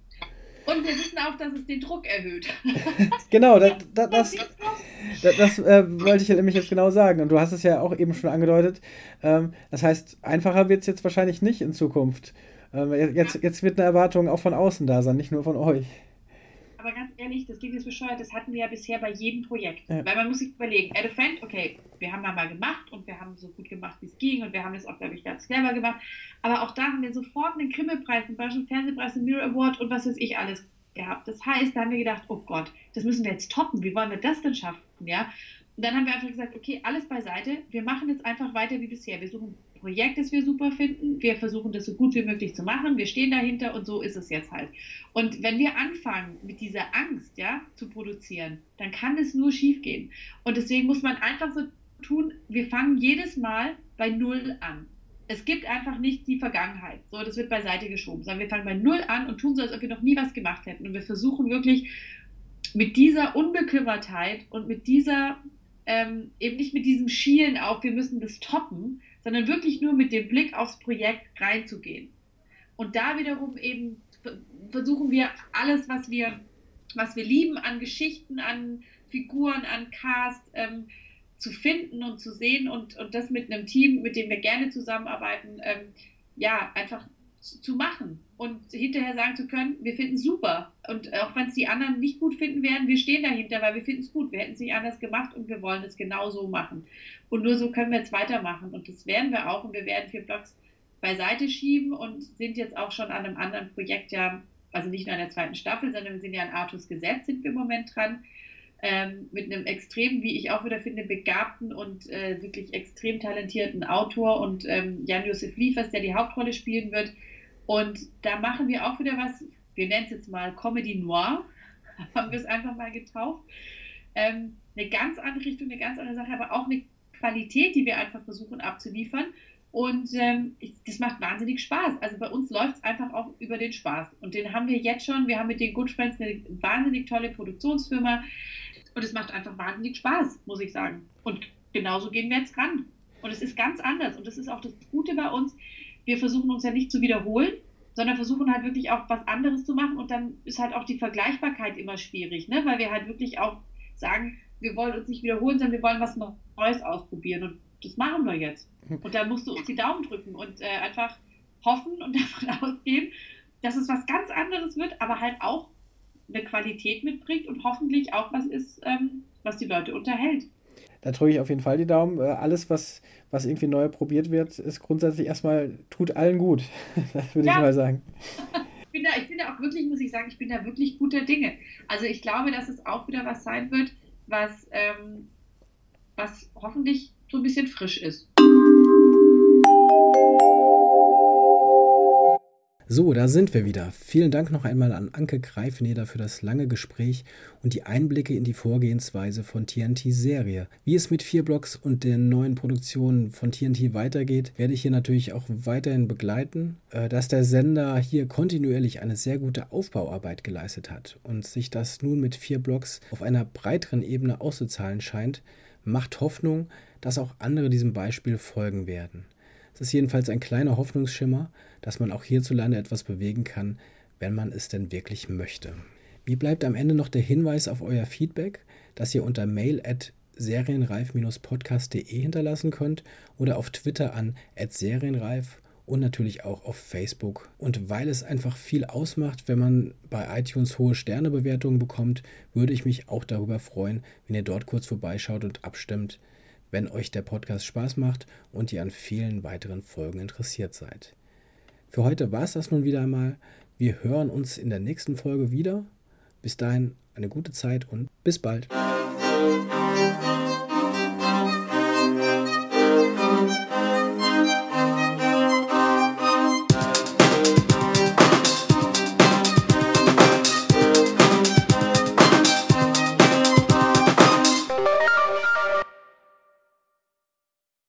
Und wir wissen auch, dass es den Druck erhöht. <laughs> genau, <laughs> das, das, das, das, äh, wollte ich nämlich jetzt genau sagen. Und du hast es ja auch eben schon angedeutet. Ähm, das heißt, einfacher wird es jetzt wahrscheinlich nicht in Zukunft. Ähm, jetzt, jetzt wird eine Erwartung auch von außen da sein, nicht nur von euch. Aber ganz ehrlich, das klingt jetzt bescheuert, das hatten wir ja bisher bei jedem Projekt. Ja. Weil man muss sich überlegen, Elephant, okay, wir haben da mal gemacht und wir haben so gut gemacht, wie es ging und wir haben es auch, glaube ich, ganz clever gemacht. Aber auch da haben wir sofort einen Krimmelpreis, einen Bayerischen Fernsehpreis, einen Mirror Award und was weiß ich alles gehabt. Das heißt, da haben wir gedacht, oh Gott, das müssen wir jetzt toppen. Wie wollen wir das denn schaffen? Ja? Und dann haben wir einfach gesagt, okay, alles beiseite. Wir machen jetzt einfach weiter wie bisher. Wir suchen Projekt, das wir super finden. Wir versuchen das so gut wie möglich zu machen. Wir stehen dahinter und so ist es jetzt halt. Und wenn wir anfangen, mit dieser Angst ja, zu produzieren, dann kann es nur schief gehen. Und deswegen muss man einfach so tun, wir fangen jedes Mal bei Null an. Es gibt einfach nicht die Vergangenheit. So, das wird beiseite geschoben. Sondern wir fangen bei Null an und tun so, als ob wir noch nie was gemacht hätten. Und wir versuchen wirklich mit dieser Unbekümmertheit und mit dieser, ähm, eben nicht mit diesem Schielen auf, wir müssen das toppen, sondern wirklich nur mit dem Blick aufs Projekt reinzugehen. Und da wiederum eben versuchen wir alles, was wir, was wir lieben an Geschichten, an Figuren, an Cast, ähm, zu finden und zu sehen und, und das mit einem Team, mit dem wir gerne zusammenarbeiten, ähm, ja, einfach zu machen und hinterher sagen zu können, wir finden es super. Und auch wenn es die anderen nicht gut finden werden, wir stehen dahinter, weil wir finden es gut. Wir hätten es nicht anders gemacht und wir wollen es genau so machen. Und nur so können wir jetzt weitermachen. Und das werden wir auch. Und wir werden vier Blogs beiseite schieben und sind jetzt auch schon an einem anderen Projekt ja, also nicht nur an der zweiten Staffel, sondern wir sind ja an Artus Gesetz, sind wir im Moment dran. Ähm, mit einem extrem, wie ich auch wieder finde, begabten und äh, wirklich extrem talentierten Autor und ähm, Jan-Josef Liefers, der die Hauptrolle spielen wird und da machen wir auch wieder was, wir nennen es jetzt mal Comedy Noir, <laughs> haben wir es einfach mal getauft. Ähm, eine ganz andere Richtung, eine ganz andere Sache, aber auch eine Qualität, die wir einfach versuchen abzuliefern. Und ähm, das macht wahnsinnig Spaß. Also bei uns läuft es einfach auch über den Spaß. Und den haben wir jetzt schon. Wir haben mit den Good Friends eine wahnsinnig tolle Produktionsfirma. Und es macht einfach wahnsinnig Spaß, muss ich sagen. Und genauso gehen wir jetzt ran. Und es ist ganz anders. Und das ist auch das Gute bei uns wir versuchen uns ja nicht zu wiederholen, sondern versuchen halt wirklich auch was anderes zu machen und dann ist halt auch die Vergleichbarkeit immer schwierig, ne? weil wir halt wirklich auch sagen, wir wollen uns nicht wiederholen, sondern wir wollen was Neues ausprobieren und das machen wir jetzt. Und da musst du uns die Daumen drücken und äh, einfach hoffen und <laughs> davon ausgehen, dass es was ganz anderes wird, aber halt auch eine Qualität mitbringt und hoffentlich auch was ist, ähm, was die Leute unterhält da drücke ich auf jeden Fall die Daumen. Äh, alles, was, was irgendwie neu probiert wird, ist grundsätzlich erstmal, tut allen gut. <laughs> das würde ja. ich mal sagen. Ich bin, da, ich bin da auch wirklich, muss ich sagen, ich bin da wirklich guter Dinge. Also ich glaube, dass es auch wieder was sein wird, was, ähm, was hoffentlich so ein bisschen frisch ist. So, da sind wir wieder. Vielen Dank noch einmal an Anke Greifneder für das lange Gespräch und die Einblicke in die Vorgehensweise von TNT Serie. Wie es mit vier Blocks und den neuen Produktionen von TNT weitergeht, werde ich hier natürlich auch weiterhin begleiten. Äh, dass der Sender hier kontinuierlich eine sehr gute Aufbauarbeit geleistet hat und sich das nun mit vier Blocks auf einer breiteren Ebene auszuzahlen scheint, macht Hoffnung, dass auch andere diesem Beispiel folgen werden. Es ist jedenfalls ein kleiner Hoffnungsschimmer, dass man auch hierzulande etwas bewegen kann, wenn man es denn wirklich möchte. Mir bleibt am Ende noch der Hinweis auf euer Feedback, das ihr unter mail at serienreif-podcast.de hinterlassen könnt oder auf Twitter an serienreif und natürlich auch auf Facebook. Und weil es einfach viel ausmacht, wenn man bei iTunes hohe Sternebewertungen bekommt, würde ich mich auch darüber freuen, wenn ihr dort kurz vorbeischaut und abstimmt, wenn euch der Podcast Spaß macht und ihr an vielen weiteren Folgen interessiert seid. Für heute war es das nun wieder einmal. Wir hören uns in der nächsten Folge wieder. Bis dahin eine gute Zeit und bis bald.